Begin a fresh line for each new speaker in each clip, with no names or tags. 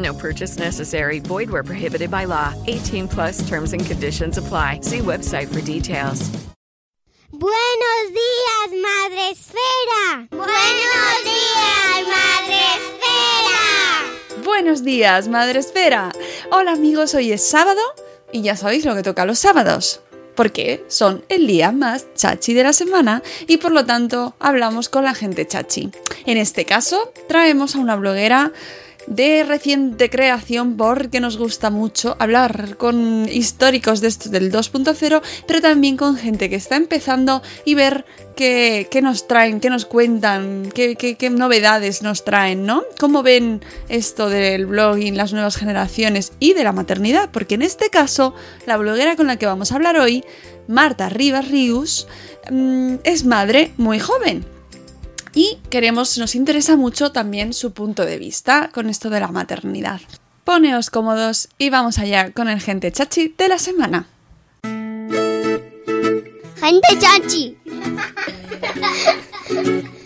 No purchase necessary. Void where prohibited by law. 18 plus terms and conditions apply. See website for details.
Buenos días, Madre Esfera. Buenos días, Madre Esfera.
Buenos días, Madre Esfera. Hola amigos, hoy es sábado y ya sabéis lo que toca los sábados. Porque son el día más chachi de la semana y por lo tanto hablamos con la gente chachi. En este caso, traemos a una bloguera de reciente creación porque nos gusta mucho hablar con históricos de esto del 2.0, pero también con gente que está empezando y ver qué, qué nos traen, qué nos cuentan, qué, qué, qué novedades nos traen, ¿no? ¿Cómo ven esto del blogging, las nuevas generaciones y de la maternidad? Porque en este caso, la bloguera con la que vamos a hablar hoy, Marta Rivas Rius, mm, es madre muy joven y queremos, nos interesa mucho también su punto de vista con esto de la maternidad. Poneos cómodos y vamos allá con el gente chachi de la semana.
Gente chachi.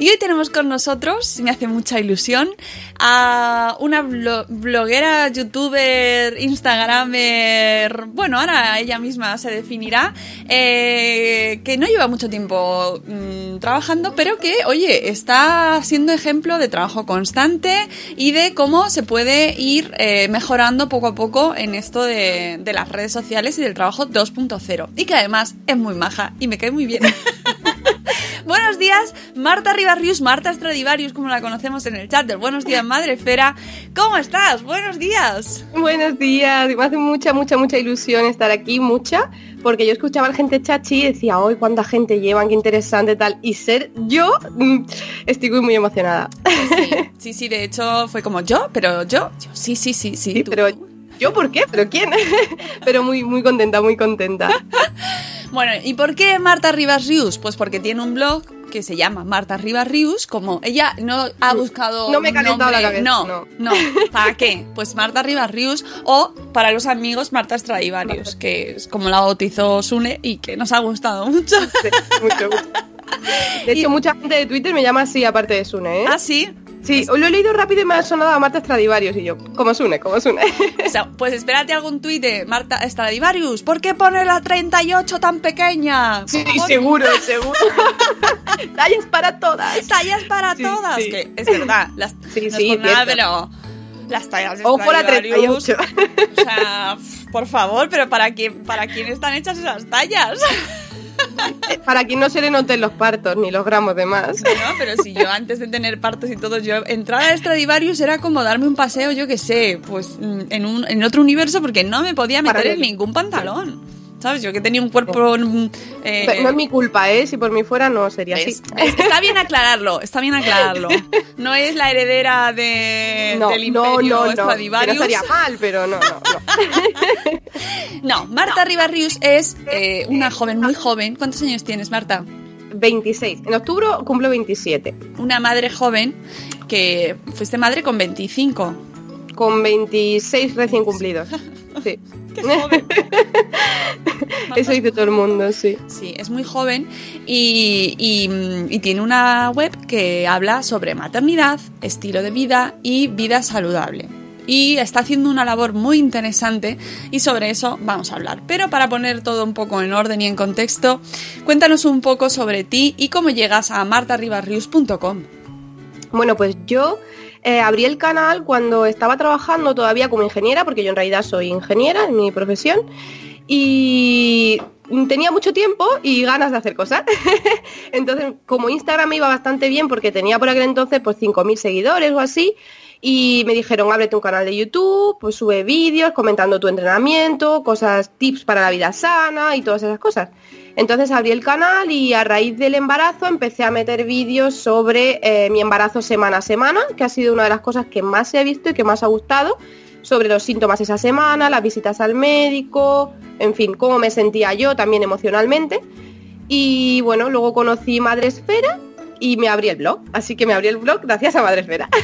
Y hoy tenemos con nosotros, me hace mucha ilusión, a una blo- bloguera, youtuber, instagramer, bueno, ahora ella misma se definirá, eh, que no lleva mucho tiempo mm, trabajando, pero que, oye, está siendo ejemplo de trabajo constante y de cómo se puede ir eh, mejorando poco a poco en esto de, de las redes sociales y del trabajo 2.0. Y que además es muy maja y me cae muy bien. Buenos días, Marta Ribarrius, Marta Stradivarius, como la conocemos en el chat del Buenos Días Madre Esfera. ¿Cómo estás? Buenos días.
Buenos días, me hace mucha, mucha, mucha ilusión estar aquí, mucha, porque yo escuchaba a la gente chachi y decía, hoy cuánta gente llevan, qué interesante tal, y ser yo, mm, estoy muy, muy emocionada.
Sí, sí, de hecho fue como yo, pero yo, yo sí, sí, sí, sí.
Sí,
tú.
pero yo, ¿por qué? ¿Pero quién? pero muy, muy contenta, muy contenta.
Bueno, ¿y por qué Marta Rivas Rius? Pues porque tiene un blog que se llama Marta Rivas Rius, como ella no ha buscado
No me he la cabeza,
no,
no.
no, ¿para qué? Pues Marta Rivas Rius o para los amigos Marta Stradivarius, que es como la bautizó Sune y que nos ha gustado mucho.
Sí, mucho, mucho. De hecho, mucha gente de Twitter me llama así, aparte de Sune, ¿eh?
¿Ah, sí?
Sí, lo he leído rápido y me ha sonado a Marta Stradivarius y yo, como Sune, como Sune.
O sea, pues espérate algún tuit de Marta Stradivarius. ¿Por qué pone la 38 tan pequeña?
Sí,
¿Por-
seguro, seguro. Tallas para todas.
Tallas para
Sí,
todas.
sí.
Que es verdad. Las,
Sí,
no
sí,
es por nada,
cierto.
pero las tallas de
Ojo la
Stradivarius,
38.
O sea, por favor, pero ¿para quién, ¿para quién están hechas esas tallas?
Para quien no se le noten los partos ni los gramos de más.
No, pero si yo antes de tener partos y todo, yo entrar a Stradivarius era como darme un paseo, yo qué sé, pues mm, en, un, en otro universo porque no me podía meter en ningún pantalón. ¿Sabes? Yo que tenía un cuerpo... eh,
Pero no es mi culpa, ¿eh? Si por mí fuera, no sería así.
Está bien aclararlo, está bien aclararlo. No es la heredera de,
No,
del imperio
no, no. No estaría mal, pero no, no, no.
No, Marta Ribarrius es eh, una joven muy joven. ¿Cuántos años tienes, Marta?
26. En octubre cumplo 27.
Una madre joven que fuiste madre con 25.
Con 26 recién cumplidos. Sí.
¡Qué joven!
Eso dice todo el mundo, sí.
Sí, es muy joven y, y, y tiene una web que habla sobre maternidad, estilo de vida y vida saludable. Y está haciendo una labor muy interesante y sobre eso vamos a hablar. Pero para poner todo un poco en orden y en contexto, cuéntanos un poco sobre ti y cómo llegas a martarribarrius.com.
Bueno, pues yo eh, abrí el canal cuando estaba trabajando todavía como ingeniera, porque yo en realidad soy ingeniera en mi profesión, y tenía mucho tiempo y ganas de hacer cosas. entonces, como Instagram me iba bastante bien, porque tenía por aquel entonces pues 5.000 seguidores o así, y me dijeron, ábrete un canal de YouTube, pues sube vídeos comentando tu entrenamiento, cosas, tips para la vida sana y todas esas cosas. Entonces abrí el canal y a raíz del embarazo empecé a meter vídeos sobre eh, mi embarazo semana a semana, que ha sido una de las cosas que más he visto y que más ha gustado, sobre los síntomas esa semana, las visitas al médico, en fin, cómo me sentía yo también emocionalmente. Y bueno, luego conocí Madre Esfera y me abrí el blog, así que me abrí el blog gracias a Madre Esfera.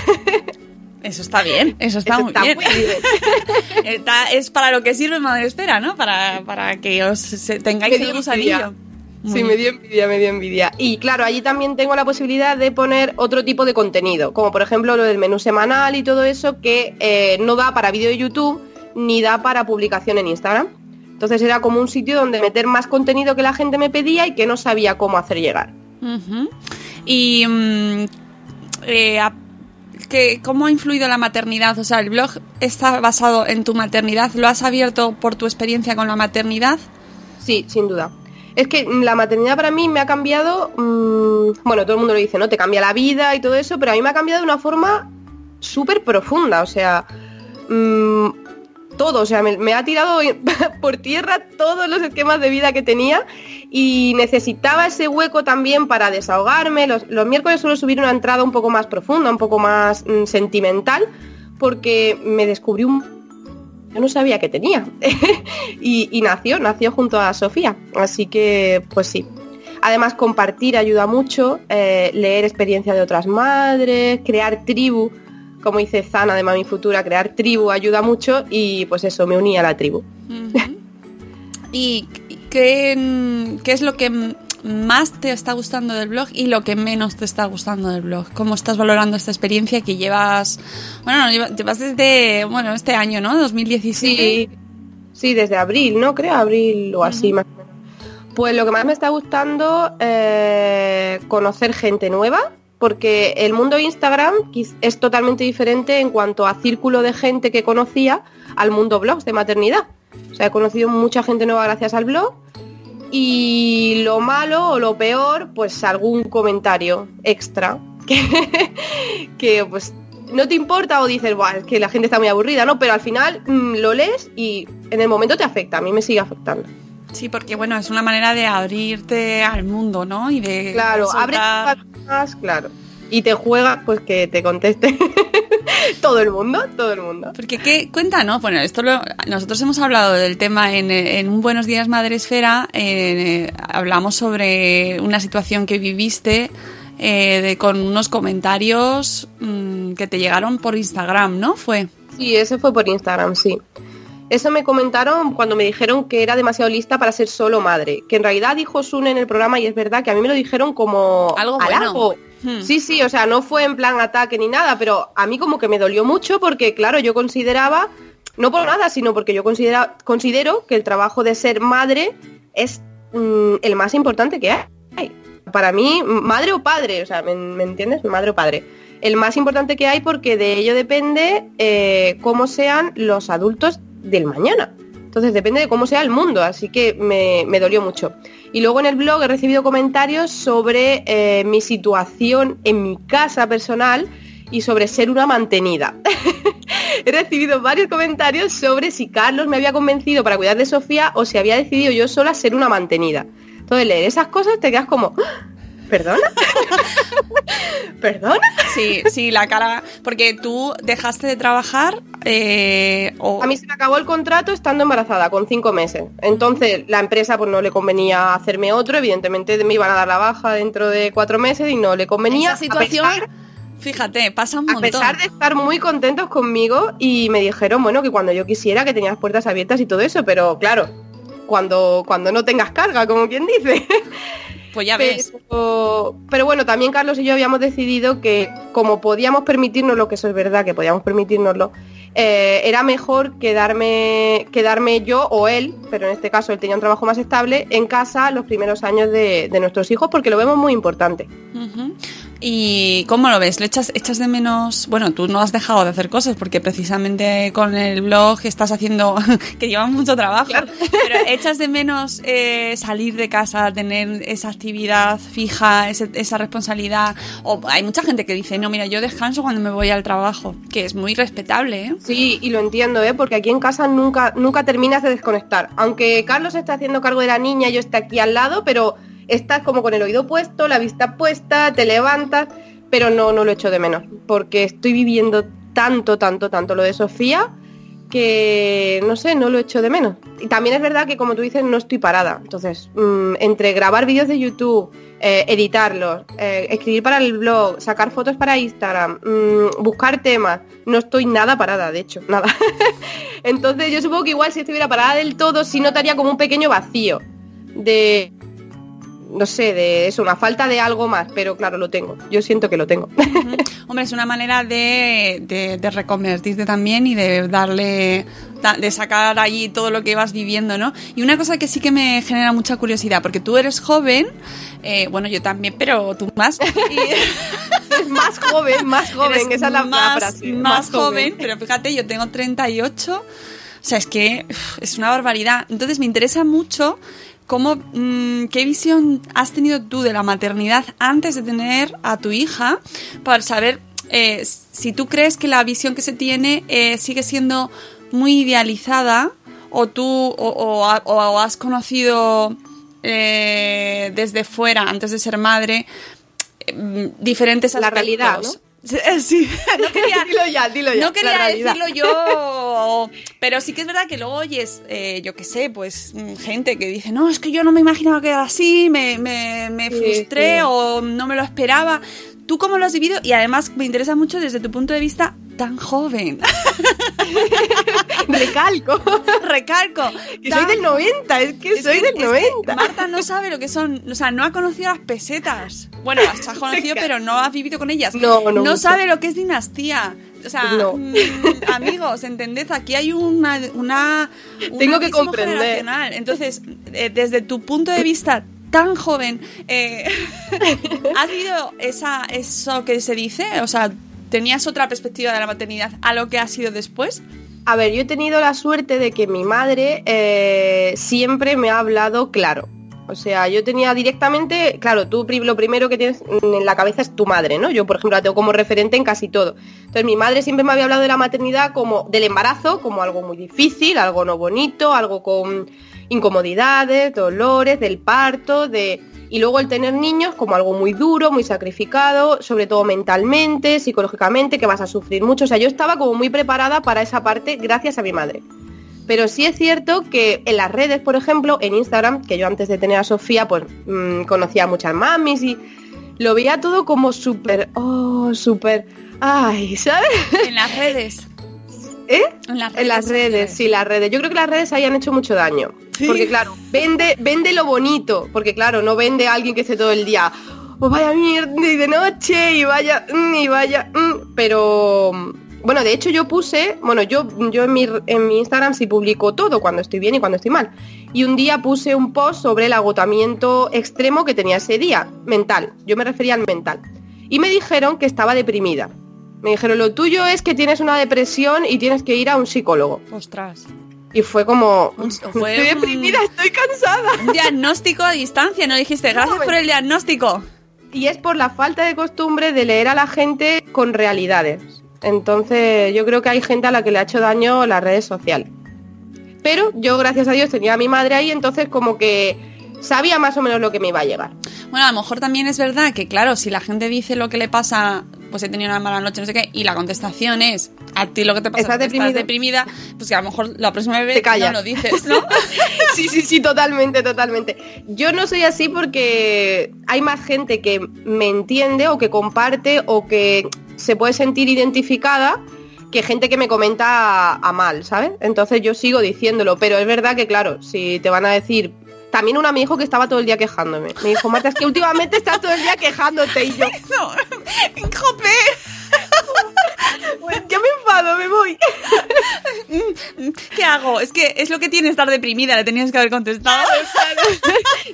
Eso está bien, eso está,
Eso
muy,
está
bien.
muy bien.
Está- es para lo que sirve Madre Espera, ¿no? Para, para que os se- tengáis el gusanillo. Muy
Sí, me dio envidia, me dio envidia. Y claro, allí también tengo la posibilidad de poner otro tipo de contenido, como por ejemplo lo del menú semanal y todo eso que eh, no da para vídeo de YouTube ni da para publicación en Instagram. Entonces era como un sitio donde meter más contenido que la gente me pedía y que no sabía cómo hacer llegar.
Y mm, eh, ¿qué- ¿cómo ha influido la maternidad? O sea, el blog está basado en tu maternidad. ¿Lo has abierto por tu experiencia con la maternidad?
Sí, sin duda. Es que la maternidad para mí me ha cambiado, mm, bueno, todo el mundo lo dice, ¿no? Te cambia la vida y todo eso, pero a mí me ha cambiado de una forma súper profunda, o sea, mm, todo, o sea, me, ha tirado por tierra todos los esquemas de vida que tenía y necesitaba ese hueco también para desahogarme. Los, los miércoles suelo subir una entrada un poco más profunda, un poco más mm, sentimental, porque me descubrí un yo no sabía que tenía. y, nació, nació junto a Sofía. Así que, pues sí. Además, compartir ayuda mucho, eh, leer experiencia de otras madres, crear tribu, como dice Zana de Mami Futura, crear tribu ayuda mucho y pues eso, me uní a la tribu.
¿Y qué, qué es lo que más te está gustando del blog y lo que menos te está gustando del blog? ¿Cómo estás valorando esta experiencia que llevas, bueno, no, lleva- llevas desde, bueno, este año, ¿no? 2017.
Sí, sí, desde abril, ¿no? Creo abril o así más o menos. Pues lo que más me está gustando eh, conocer gente nueva, porque el mundo Instagram quiz- es totalmente diferente en cuanto a círculo de gente que conocía al mundo blogs de maternidad. O sea, he conocido mucha gente nueva gracias al blog. Y lo malo o lo peor, pues algún comentario extra que, que pues no te importa o dices, Buah, es que la gente está muy aburrida, ¿no? Pero al final mm, lo lees y en el momento te afecta, a mí me sigue afectando.
Sí, porque bueno, es una manera de abrirte al mundo, ¿no? Y de
Claro, abre
soltar-
más, claro. Y te juega, pues que te conteste todo el mundo, todo el mundo.
Porque qué cuéntanos, bueno, esto lo- nosotros hemos hablado del tema en, en un Buenos Días Madre Esfera, eh, hablamos sobre una situación que viviste eh, de- con unos comentarios mm, que te llegaron por Instagram, ¿no? Fue.
Sí, ese fue por Instagram, sí. Eso me comentaron cuando me dijeron que era demasiado lista para ser solo madre. Que en realidad dijo Sune en el programa y es verdad que a mí me lo dijeron como
Algo bueno.
halago. Sí, sí, o sea, no fue en plan ataque ni nada, pero a mí como que me dolió mucho porque, claro, yo consideraba, no por nada, sino porque yo considero que el trabajo de ser madre es mm, el más importante que hay. Para mí, madre o padre, o sea, ¿me, me entiendes? Madre o padre. El más importante que hay porque de ello depende eh, cómo sean los adultos del mañana. Entonces depende de cómo sea el mundo, así que me, me dolió mucho. Y luego en el blog he recibido comentarios sobre eh, mi situación en mi casa personal y sobre ser una mantenida. he recibido varios comentarios sobre si Carlos me había convencido para cuidar de Sofía o si había decidido yo sola ser una mantenida. Entonces leer esas cosas te quedas como, "¿Ah? ¿Perdona? ¿Perdona?
Sí, sí, la cara. Porque tú dejaste de trabajar eh, o.
A mí se me acabó el contrato estando embarazada, con cinco meses. Entonces la empresa pues no le convenía hacerme otro, evidentemente me iban a dar la baja dentro de cuatro meses y no le convenía.
esa situación,
a pesar,
fíjate, pasa un
a
montón.
pesar de estar muy contentos conmigo y me dijeron, bueno, que cuando yo quisiera que tenía las puertas abiertas y todo eso, pero claro, cuando, cuando no tengas carga, como quien dice.
Pues ya ves.
Pero, pero bueno, también Carlos y yo habíamos decidido que como podíamos permitirnos lo que eso es verdad, que podíamos permitirnoslo, eh, era mejor quedarme, quedarme yo o él, pero en este caso él tenía un trabajo más estable, en casa los primeros años de, de nuestros hijos porque lo vemos muy importante.
Ujú. ¿Y cómo lo ves? ¿Le echas, echas de menos? Bueno, tú no has dejado de hacer cosas porque precisamente con el blog estás haciendo, que lleva mucho trabajo, pero echas de menos eh, salir de casa, tener esa actividad fija, ese- esa responsabilidad. O hay mucha gente que dice, no, mira, yo descanso cuando me voy al trabajo, que es muy respetable, ¿eh?
Sí, y lo entiendo, ¿eh? porque aquí en casa nunca, nunca terminas de desconectar. Aunque Carlos está haciendo cargo de la niña, yo esté aquí al lado, pero estás como con el oído puesto, la vista puesta, te levantas, pero no, no lo echo de menos, porque estoy viviendo tanto, tanto, tanto lo de Sofía que no sé, no lo echo de menos. Y también es verdad que como tú dices, no estoy parada. Entonces, mm, entre grabar vídeos de YouTube, eh, editarlos, eh, escribir para el blog, sacar fotos para Instagram, mm, buscar temas, no estoy nada parada, de hecho, nada. Entonces yo supongo que igual si estuviera parada del todo, sí notaría como un pequeño vacío de, no sé, de eso, una falta de algo más, pero claro, lo tengo. Yo siento que lo tengo.
Hombre, es una manera de, de, de reconvertirte también y de darle, da- de sacar allí todo lo que vas viviendo, ¿no? Y una cosa que sí que me genera mucha curiosidad, porque tú eres joven, eh, bueno, yo también, pero tú más. y-
más joven, más joven,
eres
esa es la, la
más,
frase.
más joven, pero fíjate, yo tengo 38, o sea, es que es una barbaridad. Entonces me interesa mucho cómo, mm, qué visión has tenido tú de la maternidad antes de tener a tu hija, para saber eh, si tú crees que la visión que se tiene eh, sigue siendo muy idealizada o tú o, o o has conocido eh, desde fuera, antes de ser madre, eh, diferentes
La
aspectos.
realidad, ¿no?
Sí, Sí, no quería,
dilo ya, dilo ya.
no quería decirlo yo, pero sí que es verdad que luego oyes, eh, yo qué sé, pues mm, gente que dice, no, es que yo no me imaginaba que era así, me, me, me
Sí,
frustré
sí.
o no me lo esperaba. ¿Tú cómo lo has vivido? Y además me interesa mucho desde tu punto de vista tan joven.
Recalco.
Recalco.
Que soy del 90, es que
es
soy
que-
del
es que
90.
Marta no sabe lo que son, o sea, no ha conocido las pesetas. Bueno, las has conocido, pero no has vivido con ellas.
No, no mucho.
sabe lo que es dinastía. O sea,
No.
mm, amigos, entended, aquí hay una, una un
Tengo que comprender.
generacional. Entonces, eh, desde tu punto de vista tan joven, eh, ¿has vivido esa, eso que se dice? O sea, ¿tenías otra perspectiva de la maternidad a lo que ha sido después?
A ver, yo he tenido la suerte de que mi madre eh, siempre me ha hablado claro. O sea, yo tenía directamente, claro, tú lo primero que tienes en la cabeza es tu madre, ¿no? Yo, por ejemplo, la tengo como referente en casi todo. Entonces, mi madre siempre me había hablado de la maternidad como del embarazo, como algo muy difícil, algo no bonito, algo con incomodidades, dolores, del parto, de y luego el tener niños como algo muy duro, muy sacrificado, sobre todo mentalmente, psicológicamente, que vas a sufrir mucho. O sea, yo estaba como muy preparada para esa parte gracias a mi madre. Pero sí es cierto que en las redes, por ejemplo, en Instagram, que yo antes de tener a Sofía, pues mm, conocía a muchas mamis y lo veía todo como súper, oh, súper, ay, ¿sabes?
En las redes.
¿Eh?
En las redes.
En las redes, sí, las redes. Yo creo que las redes ahí han hecho mucho daño. Porque claro, vende, vende lo bonito. Porque claro, no vende a alguien que esté todo el día. Oh, vaya mierda y de noche y vaya, mm, y vaya. mm". Pero bueno, de hecho yo puse, bueno, yo, yo en, mi, en mi Instagram sí publico todo, cuando estoy bien y cuando estoy mal. Y un día puse un post sobre el agotamiento extremo que tenía ese día, mental. Yo me refería al mental. Y me dijeron que estaba deprimida. Me dijeron, lo tuyo es que tienes una depresión y tienes que ir a un psicólogo.
Ostras.
Y fue como,
Un- fue
estoy
un-
deprimida, estoy cansada.
Un diagnóstico a distancia, no dijiste gracias
No,
por el diagnóstico.
Y es por la falta de costumbre de leer a la gente con realidades. Entonces yo creo que hay gente a la que le ha hecho daño las redes sociales. Pero yo, gracias a Dios, tenía a mi madre ahí, entonces como que sabía más o menos lo que me iba a llegar.
Bueno, a lo mejor también es verdad que, claro, si la gente dice lo que le pasa, pues he tenido una mala noche, no sé qué, y la contestación es a ti lo que te pasa,
Estás deprimido.
deprimida, pues que a lo mejor la próxima vez no lo dices, ¿no?
Sí, sí, sí, totalmente, totalmente. Yo no soy así porque hay más gente que me entiende o que comparte o que se puede sentir identificada que gente que me comenta a, a mal, ¿sabes? Entonces yo sigo diciéndolo, pero es verdad que claro, si te van a decir también una me dijo que estaba todo el día quejándome. Me dijo, Marta, es que últimamente estás todo el día quejándote y yo.
No, jope.
Yo me enfado, me voy.
¿Qué hago? Es que es lo que tiene estar deprimida, le tenías que haber contestado.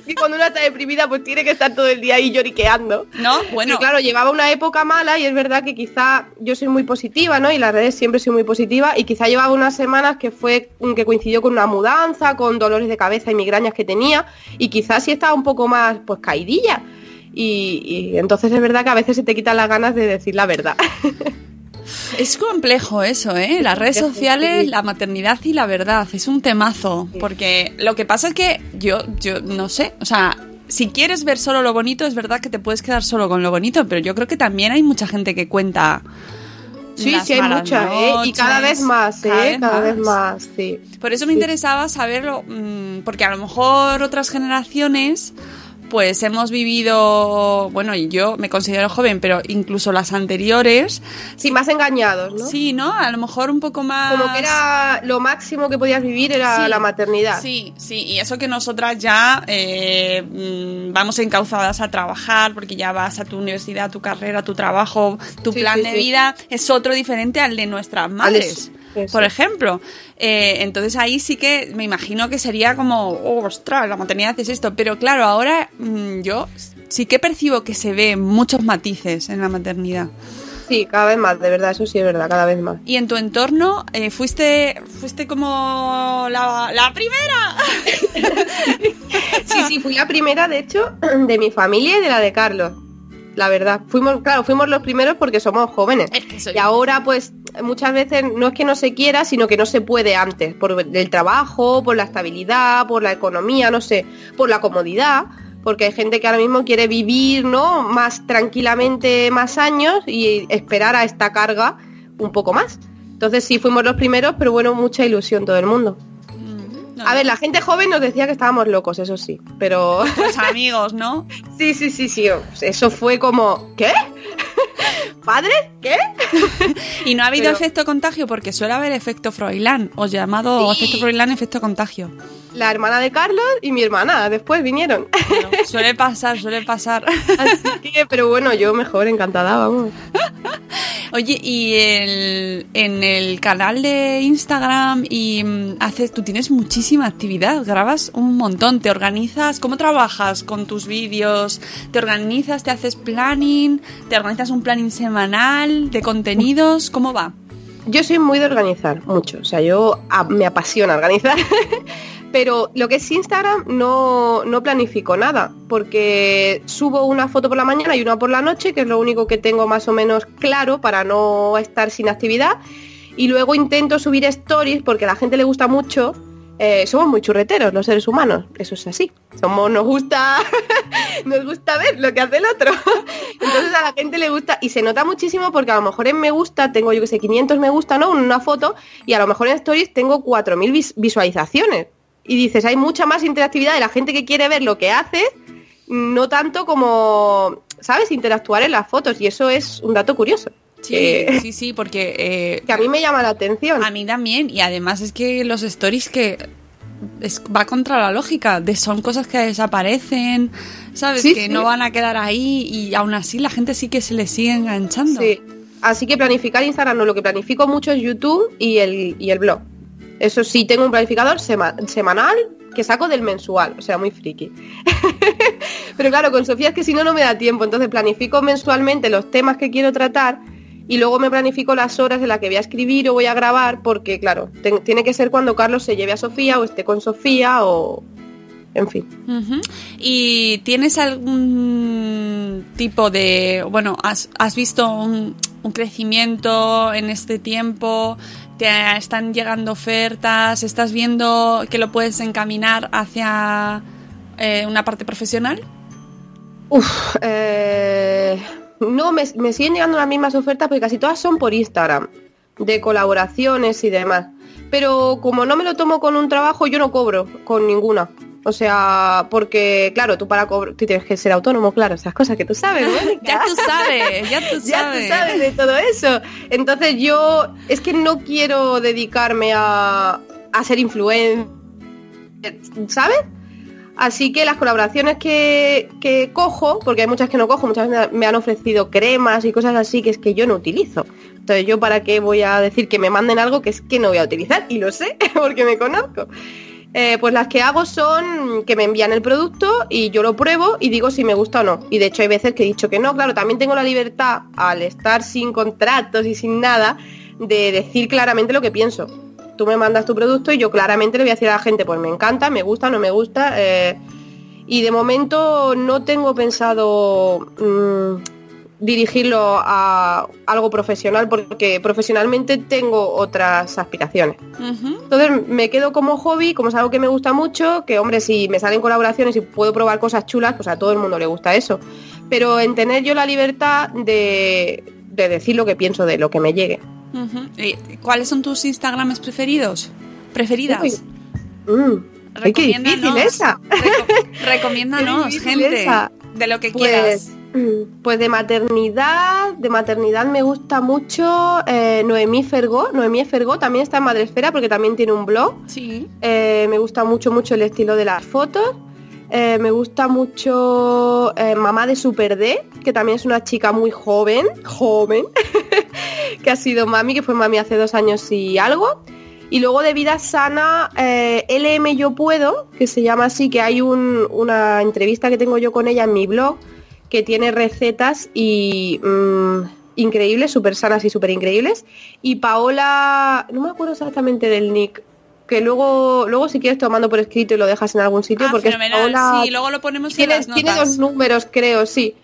Cuando está deprimida, pues tiene que estar todo el día ahí lloriqueando.
¿No? Bueno.
Y claro, llevaba una época mala y es verdad que quizá yo soy muy positiva, ¿no? Y las redes siempre soy muy positiva y quizá llevaba unas semanas que fue que coincidió con una mudanza, con dolores de cabeza y migrañas que tenía y quizás sí estaba un poco más pues caidilla. Y, y entonces es verdad que a veces se te quitan las ganas de decir la verdad.
Es complejo eso, ¿eh? Las redes sociales, la maternidad y la verdad. Es un temazo. Porque lo que pasa es que yo, yo no sé, o sea, si quieres ver solo lo bonito, es verdad que te puedes quedar solo con lo bonito, pero yo creo que también hay mucha gente que cuenta.
Sí, sí, hay mucha, ¿eh? Y cada vez más, ¿eh?
cada
Cada,
vez
vez
más.
más, sí.
Por eso me
Sí.
interesaba saberlo, mm, porque a lo mejor otras generaciones, pues hemos vivido, bueno, y yo me considero joven, pero incluso las anteriores,
Sí, más engañados, ¿no?
sí, ¿no? A lo mejor un poco más...
Como que era lo máximo que podías vivir era
Sí,
la maternidad.
Sí, sí, y eso que nosotras ya eh, mm, vamos encauzadas a trabajar, porque ya vas a tu universidad, tu carrera, tu trabajo, tu
Sí,
plan
sí,
de vida es otro diferente al de nuestras madres. Por ejemplo, Eh, entonces ahí sí que me imagino que sería como, oh, ostras, la maternidad es esto. Pero claro, ahora mm, yo sí que percibo que se ve muchos matices en la maternidad.
Sí, cada vez más, de verdad, eso sí es verdad, cada vez más.
Y en tu entorno, eh, fuiste, fuiste como la, la primera.
Sí, sí, fui la primera, de hecho, de mi familia y de la de Carlos. La verdad, fuimos, claro, fuimos los primeros porque somos jóvenes.
Es que soy-
Y ahora, pues, muchas veces no es que no se quiera, sino que no se puede antes, por el trabajo, por la estabilidad, por la economía, no sé, por la comodidad, porque hay gente que ahora mismo quiere vivir, ¿no? Más tranquilamente más años y esperar a esta carga un poco más. Entonces sí fuimos los primeros, pero bueno, mucha ilusión todo el mundo.
No,
A ver, la gente joven nos decía que estábamos locos, eso sí, pero
Los amigos, ¿no?
sí, sí, sí, sí, eso fue como, ¿qué? ¿Padre? ¿Qué?
Y no ha habido
Pero-
efecto contagio porque suele haber efecto Froilán, o llamado
Sí.
efecto Froilán, efecto contagio.
La hermana de Carlos y mi hermana después vinieron.
Bueno, suele pasar, suele pasar.
Así que, pero bueno, yo mejor, encantada, vamos.
Oye, y el, en el canal de Instagram y mm, haces, tú tienes muchísima actividad, grabas un montón, te organizas, ¿cómo trabajas con tus vídeos? ¿Te organizas, te haces planning, te organizas un planning semanal de contenidos? ¿Cómo va?
Yo soy muy de organizar, mucho. O sea, yo a- me apasiona organizar. Pero lo que es Instagram no, no planifico nada, porque subo una foto por la mañana y una por la noche, que es lo único que tengo más o menos claro para no estar sin actividad. Y luego intento subir stories porque a la gente le gusta mucho. Eh, somos muy churreteros los seres humanos, eso es así. Somos, nos gusta, nos gusta ver lo que hace el otro. Entonces a la gente le gusta y se nota muchísimo porque a lo mejor en me gusta tengo yo que sé 500 me gusta, ¿no? Una foto y a lo mejor en stories tengo 4000 vis- visualizaciones. Y dices, hay mucha más interactividad de la gente que quiere ver lo que haces, no tanto como, ¿sabes? Interactuar en las fotos y eso es un dato curioso.
Sí,
que-
sí, sí, porque eh,
que a mí me llama la atención.
A mí también, y además es que los stories que es- va contra la lógica, de son cosas que desaparecen, ¿sabes?
Sí,
que
sí.
no van a quedar ahí y aún así la gente sí que se le sigue enganchando.
Sí. Así que planificar Instagram no, lo que planifico mucho es YouTube y el, y el blog. Eso sí, tengo un planificador sema- semanal que saco del mensual, o sea, muy friki. Pero claro, con Sofía es que si no, no me da tiempo, entonces planifico mensualmente los temas que quiero tratar y luego me planifico las horas en las que voy a escribir o voy a grabar, porque claro, tiene que ser cuando Carlos se lleve a Sofía o esté con Sofía o... En fin.
¿Y tienes algún tipo de, bueno, has, visto un crecimiento en este tiempo? ¿Te están llegando ofertas? ¿Estás viendo que lo puedes encaminar hacia eh, una parte profesional?
Uf, eh, no, me, me siguen llegando las mismas ofertas porque casi todas son por Instagram, de colaboraciones y demás. Pero como no me lo tomo con un trabajo, yo no cobro con ninguna. O sea, porque, claro, tú para cobrar, tú tienes que ser autónomo, claro, esas cosas que tú sabes,
ya tú sabes, ya tú sabes.
ya tú sabes de todo eso. Entonces yo es que no quiero dedicarme a, a ser influencer, ¿sabes? Así que las colaboraciones que, que, cojo, porque hay muchas que no cojo, muchas veces me han ofrecido cremas y cosas así que es que yo no utilizo. Entonces yo para qué voy a decir que me manden algo que es que no voy a utilizar y lo sé porque me conozco. Eh, pues las que hago son que me envían el producto y yo lo pruebo y digo si me gusta o no. Y de hecho hay veces que he dicho que no, claro, también tengo la libertad al estar sin contratos y sin nada de decir claramente lo que pienso tú me mandas tu producto y yo claramente le voy a decir a la gente, pues me encanta, me gusta, no me gusta. Eh, y de momento no tengo pensado mmm, dirigirlo a algo profesional porque profesionalmente tengo otras aspiraciones. Uh -huh. Entonces me quedo como hobby, como es algo que me gusta mucho, que hombre, si me salen colaboraciones y puedo probar cosas chulas, pues a todo el mundo le gusta eso. Pero en tener yo la libertad de, de decir lo que pienso de lo que me llegue.
Uh -huh. ¿Cuáles son tus Instagrams preferidos? ¿Preferidas?
Mm. Recomiéndanos, qué esa.
Reco recomiéndanos gente, esa. de lo que
pues,
quieras.
Pues de maternidad, de maternidad me gusta mucho eh, Noemí Fergó. Noemí Fergó también está en Madresfera porque también tiene un blog.
Sí.
Eh, me gusta mucho, mucho el estilo de las fotos. Eh, me gusta mucho eh, Mamá de Super D, que también es una chica muy joven, joven, que ha sido mami, que fue mami hace dos años y algo. Y luego de vida sana, eh, LM Yo Puedo, que se llama así, que hay un, una entrevista que tengo yo con ella en mi blog, que tiene recetas y mmm, increíbles, súper sanas y súper increíbles. Y Paola, no me acuerdo exactamente del nick, que luego, luego si quieres te lo mando por escrito y lo dejas en algún sitio,
ah,
porque
Paola, sí, luego lo ponemos
tiene,
en las notas.
tiene dos números, creo, sí.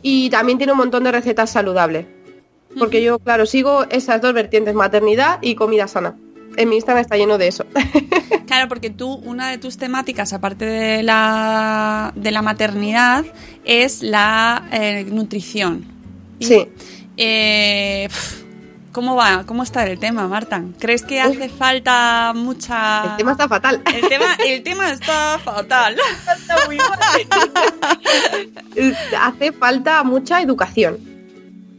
Y también tiene un montón de recetas saludables. Porque uh -huh. yo, claro, sigo esas dos vertientes, maternidad y comida sana. En mi Instagram está lleno de eso.
Claro, porque tú, una de tus temáticas, aparte de la, de la maternidad, es la eh, nutrición.
Sí.
Eh, ¿Cómo va? ¿Cómo está el tema, Marta? ¿Crees que hace Uf. falta mucha...?
El tema está fatal.
El tema, el tema está fatal.
Está muy mal. hace falta mucha educación.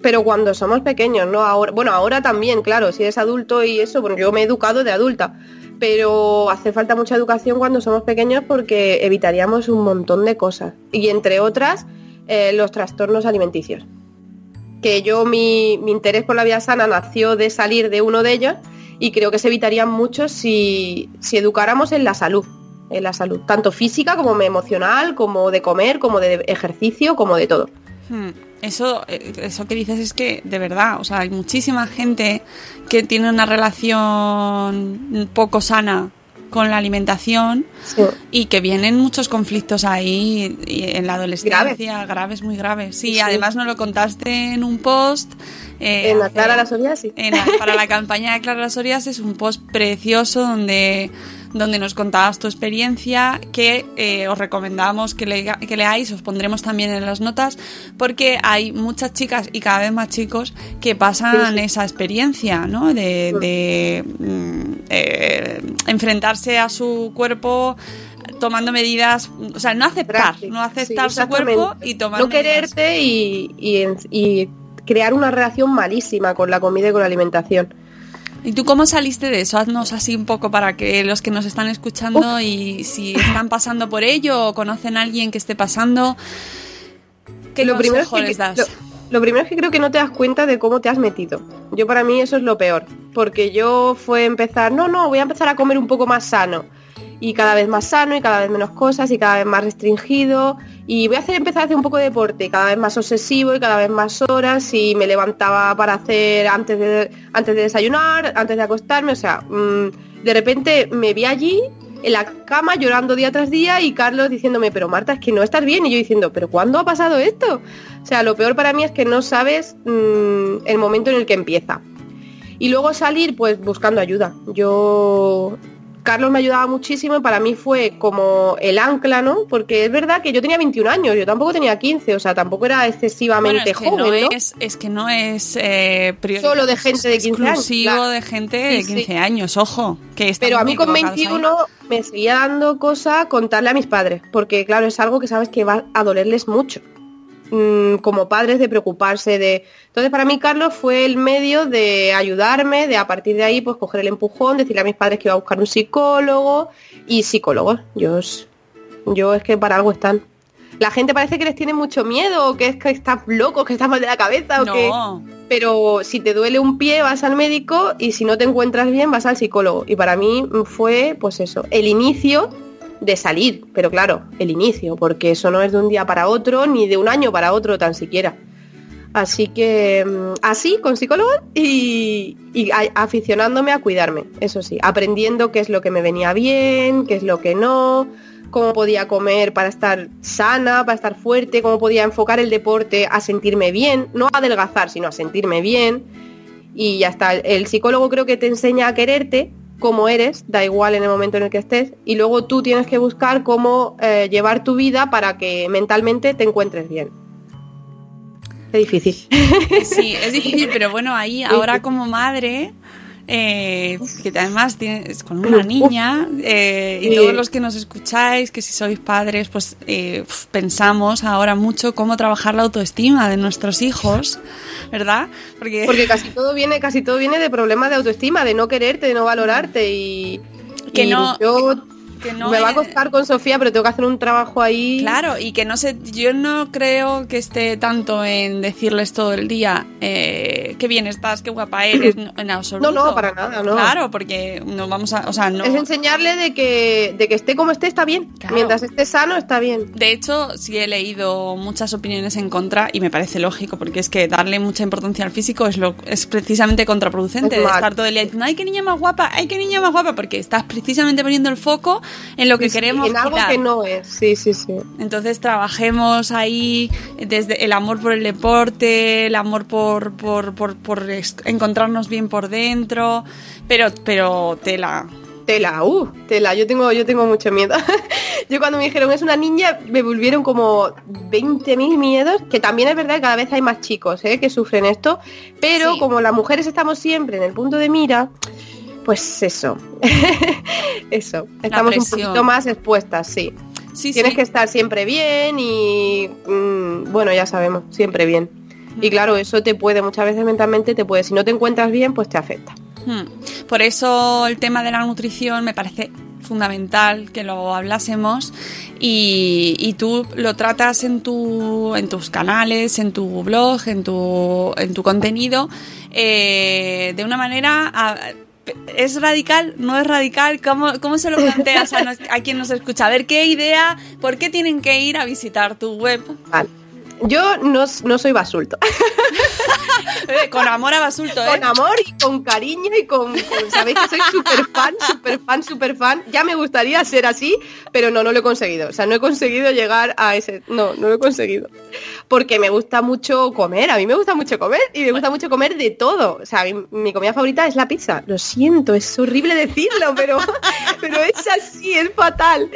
Pero cuando somos pequeños, no ahora. Bueno, ahora también, claro, si eres adulto y eso, bueno, yo me he educado de adulta. Pero hace falta mucha educación cuando somos pequeños porque evitaríamos un montón de cosas. Y entre otras, eh, los trastornos alimenticios que yo mi, mi, interés por la vida sana nació de salir de uno de ellos y creo que se evitarían mucho si, si educáramos en la salud, en la salud, tanto física como emocional, como de comer, como de ejercicio, como de todo.
Hmm. Eso, eso que dices es que, de verdad, o sea, hay muchísima gente que tiene una relación poco sana con la alimentación
sí.
y que vienen muchos conflictos ahí en la adolescencia, Grave. graves, muy graves. Sí, sí, además nos lo contaste en un post.
Eh, en la Clara la Psoriasis.
En la, para la campaña de Clara la Psoriasis, un post precioso donde donde nos contabas tu experiencia, que eh, os recomendamos que, le, que, leáis, os pondremos también en las notas, porque hay muchas chicas y cada vez más chicos que pasan esa experiencia, ¿no? De, de mm, eh, enfrentarse a su cuerpo tomando medidas, o sea, no aceptar, no aceptar su cuerpo y tomar
No quererte y, y, y crear una relación malísima con la comida y con la alimentación.
¿Y tú cómo saliste de eso? Haznos así un poco para que los que nos están escuchando Uf. y si están pasando por ello o conocen a alguien que esté pasando, ¿qué
lo primero es que,
les das?
Lo, lo, primero es que creo que no te das cuenta de cómo te has metido. Yo para mí eso es lo peor, porque yo fue empezar, no, no, voy a empezar a comer un poco más sano y cada vez más sano y cada vez menos cosas y cada vez más restringido. Y voy a hacer empezar a hacer un poco de deporte cada vez más obsesivo y cada vez más horas. Y me levantaba para hacer antes de antes de desayunar antes de acostarme. O sea mmm, de repente me vi allí en la cama llorando día tras día y Carlos diciéndome pero Marta es que no estás bien y yo diciendo pero ¿cuándo ha pasado esto? o sea lo peor para mí es que no sabes mmm, el momento en el que empieza. Y luego salir pues buscando ayuda. Yo Carlos me ayudaba muchísimo y para mí fue como el ancla, ¿no? Porque es verdad que yo tenía 21 años, yo tampoco tenía 15, o sea, tampoco era excesivamente
es que
joven,
no
¿no?
Es, es que no es eh,
Solo de gente de 15 años,
exclusivo de gente de
Sí, sí.
15 años, ojo. Que
Pero a mí con
equivocados ahí.
21 me seguía dando cosa contarle a mis padres, porque claro, es algo que sabes que va a dolerles mucho. Mm, como padres de preocuparse de... Entonces para mí Carlos fue el medio de ayudarme, de a partir de ahí pues coger el empujón, decirle a mis padres que iba a buscar un psicólogo y psicólogos. Yo, es- yo es que para algo están. La gente parece que les tiene mucho miedo, o que es que estás loco, que estás mal de la cabeza, o que pero si te duele un pie vas al médico y si no te encuentras bien vas al psicólogo. Y para mí fue, pues eso, el inicio de salir, pero claro, el inicio, porque eso no es de un día para otro, ni de un año para otro tan siquiera. Así que mm, así, con psicólogo y, y aficionándome a cuidarme, eso sí, aprendiendo qué es lo que me venía bien, qué es lo que no, cómo podía comer para estar sana, para estar fuerte, cómo podía enfocar el deporte a sentirme bien, no a adelgazar, sino a sentirme bien. Y ya está, el psicólogo creo que te enseña a quererte como eres, da igual en el momento en el que estés, y luego tú tienes que buscar cómo eh, llevar tu vida para que mentalmente te encuentres bien. Es difícil.
sí, es difícil, pero bueno, ahí ahora como madre, eh, que además tienes con una niña, eh, y todos los que nos escucháis, que si sois padres, pues eh, pensamos ahora mucho cómo trabajar la autoestima de nuestros hijos, ¿verdad? Porque,
Porque casi todo viene, casi todo viene de problemas de autoestima, de no quererte, de no valorarte y,
Que
y
no-
yo
que no
me va a costar con Sofía, pero tengo que hacer un trabajo ahí.
Claro, y que no sé, yo no creo que esté tanto en decirles todo el día eh, qué bien estás, qué guapa eres, no, en absoluto.
No, no, para nada, no.
Claro, porque no vamos a, o sea, no.
Es enseñarle de que, de que esté como esté está bien.
Claro.
Mientras esté sano está bien.
De hecho, sí he leído muchas opiniones en contra y me parece lógico, porque es que darle mucha importancia al físico es, lo, es precisamente contraproducente.
Es
de estar todo el día diciendo, ay, qué niña más guapa, ay, qué niña más guapa, porque estás precisamente poniendo el foco en lo que
Sí,
queremos
en algo
quitar.
que no es. Sí, sí, sí.
Entonces trabajemos ahí desde el amor por el deporte, el amor por, por, por, por encontrarnos bien por dentro, pero, pero tela.
Tela, uh, tela. Yo tengo, yo tengo mucho miedo. yo cuando me dijeron es una niña, me volvieron como 20.000 miedos, que también es verdad que cada vez hay más chicos ¿eh? que sufren esto, pero
Sí.
como las mujeres estamos siempre en el punto de mira, pues eso. eso. Estamos un poquito más expuestas, sí.
Sí,
Tienes
sí.
que estar siempre bien y mm, bueno, ya sabemos, siempre bien. Y claro, eso te puede, muchas veces mentalmente te puede, si no te encuentras bien, pues te afecta.
Hmm. Por eso el tema de la nutrición me parece fundamental que lo hablásemos y, y tú lo tratas en, tu, en tus canales, en tu blog, en tu, en tu contenido eh, de una manera... a- ¿Es radical? ¿No es radical? ¿Cómo, cómo se lo planteas a, nos- a quien nos escucha? A ver, ¿qué idea? ¿Por qué tienen que ir a visitar tu web?
Vale. Yo no, no soy basulto.
Eh, Con amor a Basulto, ¿eh?
con amor y con cariño y con, con- sabéis que soy súper fan, súper fan, súper fan. Ya me gustaría ser así, pero no, no lo he conseguido. O sea, no he conseguido llegar a ese. No, no lo he conseguido. Porque me gusta mucho comer. A mí me gusta mucho comer y me gusta mucho comer de todo. O sea, mí- mi comida favorita es la pizza. Lo siento, es horrible decirlo, pero, pero es así, es fatal.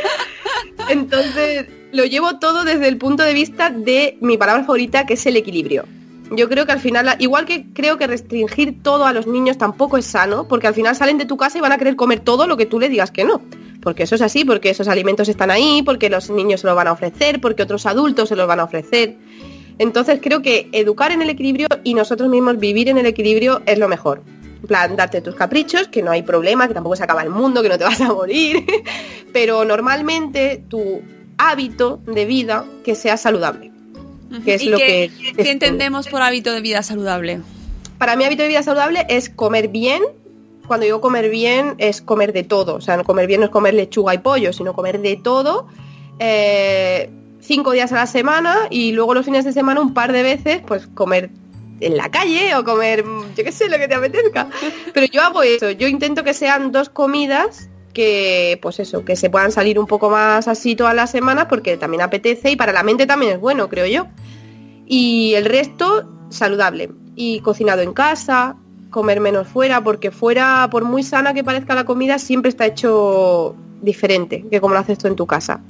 Entonces, lo llevo todo desde el punto de vista de mi palabra favorita, que es el equilibrio. Yo creo que al final, igual que creo que restringir todo a los niños tampoco es sano, porque al final salen de tu casa y van a querer comer todo lo que tú le digas que no. Porque eso es así, porque esos alimentos están ahí, porque los niños se los van a ofrecer, porque otros adultos se los van a ofrecer. Entonces creo que educar en el equilibrio y nosotros mismos vivir en el equilibrio es lo mejor. En plan, darte tus caprichos, que no hay problema, que tampoco se acaba el mundo, que no te vas a morir. Pero normalmente tu hábito de vida que sea saludable. que es
¿Y
lo
qué,
que-
qué entendemos por hábito de vida saludable?
Para mí hábito de vida saludable es comer bien. Cuando digo comer bien es comer de todo. O sea, no comer bien no es comer lechuga y pollo, sino comer de todo. eh, cinco días a la semana y luego los fines de semana un par de veces pues comer en la calle o comer, yo qué sé, lo que te apetezca. Pero yo hago eso, yo intento que sean dos comidas que, pues eso, que se puedan salir un poco más así todas las semanas porque también apetece y para la mente también es bueno, creo yo. Y el resto, saludable. Y cocinado en casa, comer menos fuera, porque fuera, por muy sana que parezca la comida, siempre está hecho diferente que como lo haces tú en tu casa.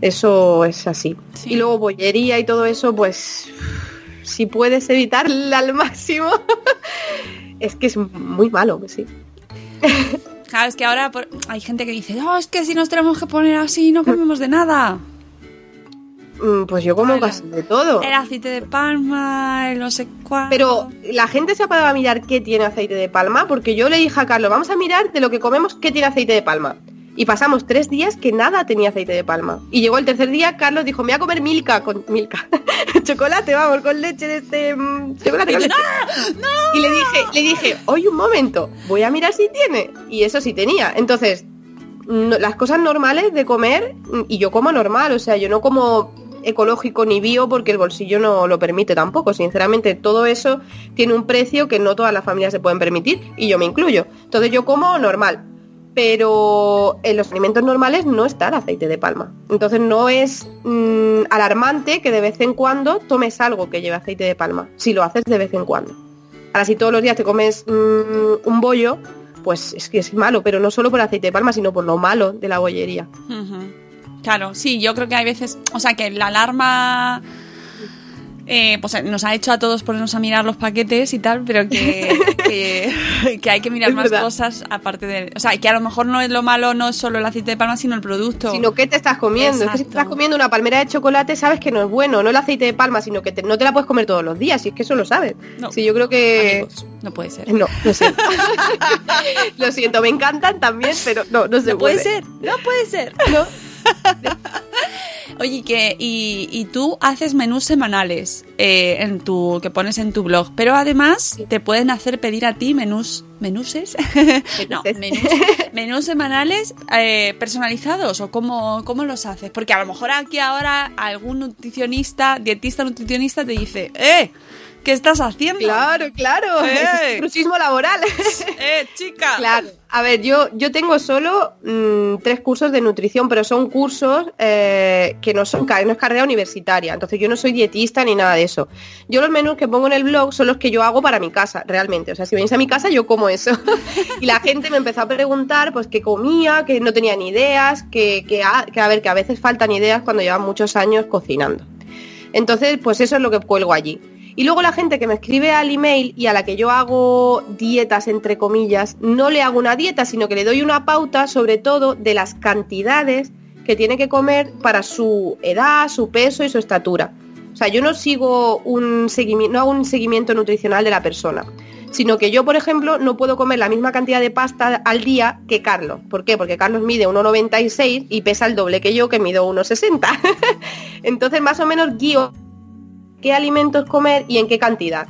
Eso es así.
Sí.
Y luego bollería y todo eso, pues si puedes evitarla al máximo, es que es muy malo, sí.
Claro, es que ahora por- hay gente que dice, no, es que si nos tenemos que poner así no comemos de nada.
Mm, Pues yo como casi de todo.
El aceite de palma, el no sé cuánto.
Pero la gente se ha parado a mirar qué tiene aceite de palma, porque yo le dije a Carlos, vamos a mirar de lo que comemos qué tiene aceite de palma. Y pasamos tres días que nada tenía aceite de palma. Y llegó el tercer día, Carlos dijo, me voy a comer milka con milka. chocolate, vamos, con leche de este. mm, chocolate con
tú,
leche. Y le dije, le dije, oye un momento, voy a mirar si tiene. Y eso sí tenía. Entonces, no- las cosas normales de comer, mm, y yo como normal, o sea, yo no como ecológico ni bio porque el bolsillo no lo permite tampoco. Sinceramente, todo eso tiene un precio que no todas las familias se pueden permitir y yo me incluyo. Entonces yo como normal. Pero en los alimentos normales no está el aceite de palma. Entonces no es mm, alarmante que de vez en cuando tomes algo que lleve aceite de palma, si lo haces de vez en cuando. Ahora si todos los días te comes mm, un bollo, pues es que es malo, pero no solo por aceite de palma, sino por lo malo de la bollería.
Claro, sí, yo creo que hay veces, o sea, que la alarma eh, pues nos ha hecho a todos ponernos a mirar los paquetes y tal, pero que, que, que hay que mirar
Es
más
verdad.
cosas aparte de... O sea, que a lo mejor no es lo malo, no es solo el aceite de palma, sino el producto.
Sino que te estás comiendo. Es que si te estás comiendo una palmera de chocolate, sabes que no es bueno, no el aceite de palma, sino que te- no te la puedes comer todos los días, y es que eso lo sabes.
No.
Sí, yo creo que...
Amigos, no puede ser.
No, lo siento. lo siento, me encantan también, pero no, no se
No puede ser, no puede ser.
No.
Oye, que, y, y tú haces menús semanales eh, en tu, que pones en tu blog, pero además te pueden hacer pedir a ti menús, menuses, no, menús, menús semanales eh, personalizados o cómo, cómo los haces, porque a lo mejor aquí ahora algún nutricionista, dietista nutricionista te dice, eh, ¿qué estás haciendo?
Claro, claro.
¡Eh!
Es crucismo laboral.
Eh, chica.
Claro. A ver, yo, yo tengo solo mm, tres cursos de nutrición, pero son cursos eh, que no son no es carrera universitaria. Entonces yo no soy dietista ni nada de eso. Yo los menús que pongo en el blog son los que yo hago para mi casa, realmente. O sea, si venís a mi casa, yo como eso. y la gente me empezó a preguntar, pues, qué comía, que no tenía ni ideas, que, que, a, que a ver, que a veces faltan ideas cuando llevan muchos años cocinando. Entonces, pues eso es lo que cuelgo allí. Y luego la gente que me escribe al email y a la que yo hago dietas, entre comillas, no le hago una dieta, sino que le doy una pauta sobre todo de las cantidades que tiene que comer para su edad, su peso y su estatura. O sea, yo no sigo un seguimiento, no hago un seguimiento nutricional de la persona, sino que yo, por ejemplo, no puedo comer la misma cantidad de pasta al día que Carlos. ¿Por qué? Porque Carlos mide 1,96 y pesa el doble que yo, que mido 1,60. Entonces, más o menos guío qué alimentos comer y en qué cantidad.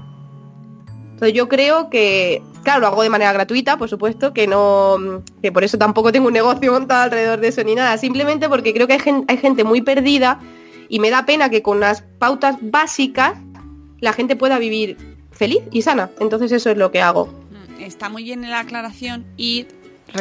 Entonces yo creo que, claro, lo hago de manera gratuita, por supuesto, que no, que por eso tampoco tengo un negocio montado alrededor de eso ni nada, simplemente porque creo que hay gen- hay gente muy perdida y me da pena que con las pautas básicas la gente pueda vivir feliz y sana. Entonces eso es lo que hago.
Mm, Está muy bien la aclaración y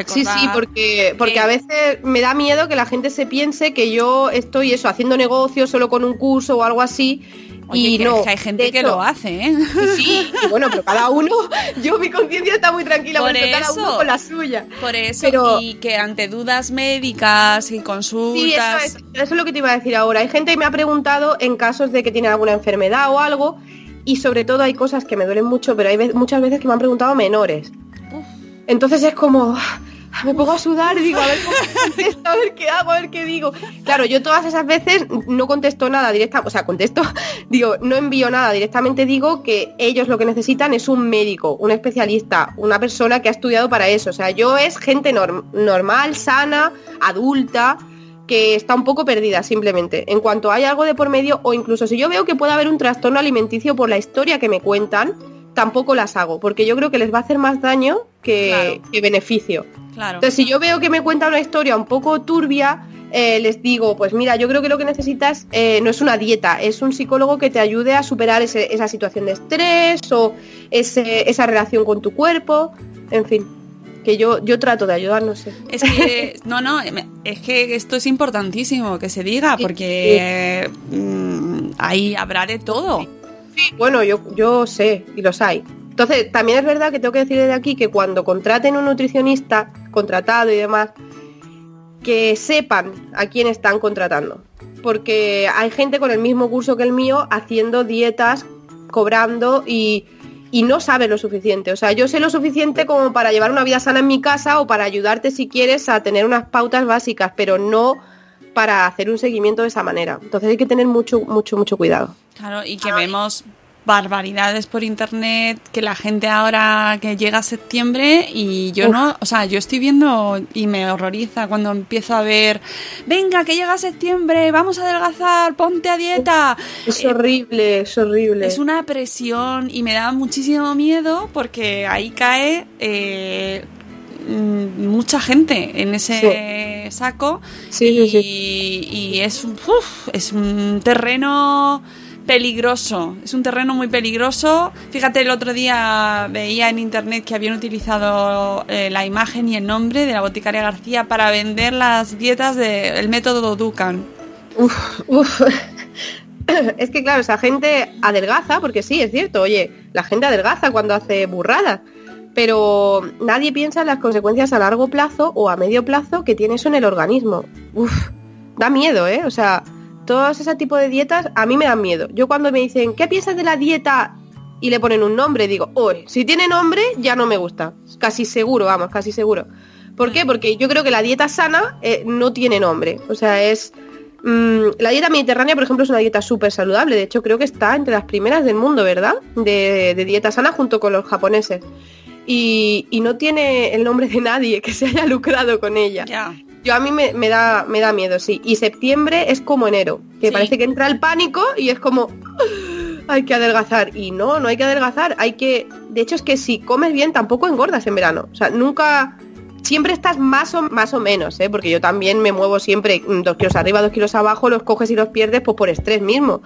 Sí, sí, porque, porque
que-
a veces me da miedo que la gente se piense que yo estoy eso, haciendo negocio solo con un curso o algo así.
Oye,
y no.
que hay gente que lo hace, ¿eh?
Sí, y bueno, pero cada uno, yo mi conciencia está muy tranquila,
Por
porque cada
eso.
uno con la suya.
Por eso,
Pero-
y que ante dudas médicas y
Sí, eso
consultas...
es, eso es lo que te iba a decir ahora. Hay gente que me ha preguntado en casos de que tienen alguna enfermedad o algo, y sobre todo hay cosas que me duelen mucho, pero hay muchas veces que me han preguntado menores. Entonces es como, me pongo a sudar y digo, a ver cómo contesto, a ver qué hago, a ver qué digo. Claro, yo todas esas veces no contesto nada directamente, o sea, contesto, digo, no envío nada, directamente digo que ellos lo que necesitan es un médico, un especialista, una persona que ha estudiado para eso. O sea, yo es gente norm- normal, sana, adulta, que está un poco perdida simplemente. En cuanto hay algo de por medio, o incluso si yo veo que puede haber un trastorno alimenticio por la historia que me cuentan, tampoco las hago, porque yo creo que les va a hacer más daño que,
Claro.
que beneficio.
Claro.
Entonces, si yo veo que me cuenta una historia un poco turbia, eh, les digo, pues mira, yo creo que lo que necesitas eh, no es una dieta, es un psicólogo que te ayude a superar ese- esa situación de estrés o ese- esa relación con tu cuerpo, en fin, que yo, yo trato de ayudar, no sé.
Es que, no, no, es que esto es importantísimo que se diga,
Sí,
porque mm, ahí habrá de todo.
Bueno, yo, yo sé, y los hay. Entonces, también es verdad que tengo que decir desde aquí que cuando contraten un nutricionista, contratado y demás, que sepan a quién están contratando. Porque hay gente con el mismo curso que el mío haciendo dietas, cobrando y, y no sabe lo suficiente. O sea, yo sé lo suficiente como para llevar una vida sana en mi casa o para ayudarte si quieres a tener unas pautas básicas, pero no para hacer un seguimiento de esa manera. Entonces hay que tener mucho, mucho, mucho cuidado.
Claro, y que vemos barbaridades por internet que la gente ahora que llega a septiembre y yo no, o sea, yo estoy viendo y me horroriza cuando empiezo a ver, venga, que llega septiembre, vamos a adelgazar, ponte a dieta.
Es
Eh,
horrible, es horrible.
Es una presión y me da muchísimo miedo porque ahí cae eh, mucha gente en ese saco
Sí,
y,
sí,
y es, uf, es un terreno peligroso, es un terreno muy peligroso. Fíjate, el otro día veía en internet que habían utilizado eh, la imagen y el nombre de la boticaria García para vender las dietas del método Dukan.
Uf, uf. Es que claro, esa gente adelgaza, porque sí, es cierto, oye, la gente adelgaza cuando hace burradas, pero nadie piensa en las consecuencias a largo plazo o a medio plazo que tiene eso en el organismo. Uf, da miedo, ¿eh? O sea, todos ese tipo de dietas a mí me dan miedo. Yo cuando me dicen, ¿qué piensas de la dieta? Y le ponen un nombre, digo, oye, si tiene nombre ya no me gusta. Casi seguro, vamos, casi seguro. ¿Por qué? Porque yo creo que la dieta sana eh, no tiene nombre. O sea, es... Mm, la dieta mediterránea, por ejemplo, es una dieta súper saludable. De hecho, creo que está entre las primeras del mundo, ¿verdad? De, dieta sana junto con los japoneses. Y, no tiene el nombre de nadie que se haya lucrado con ella. Yo a mí me, me da, me da miedo, sí. Y septiembre es como enero, que
Sí.
parece que entra el pánico y es como "Ah, hay que adelgazar. Y no, no hay que adelgazar. Hay que. De hecho, es que si comes bien tampoco engordas en verano. O sea, nunca. Siempre estás más o, más o menos, ¿eh? porque yo también me muevo siempre dos kilos arriba, dos kilos abajo, los coges y los pierdes pues por estrés mismo.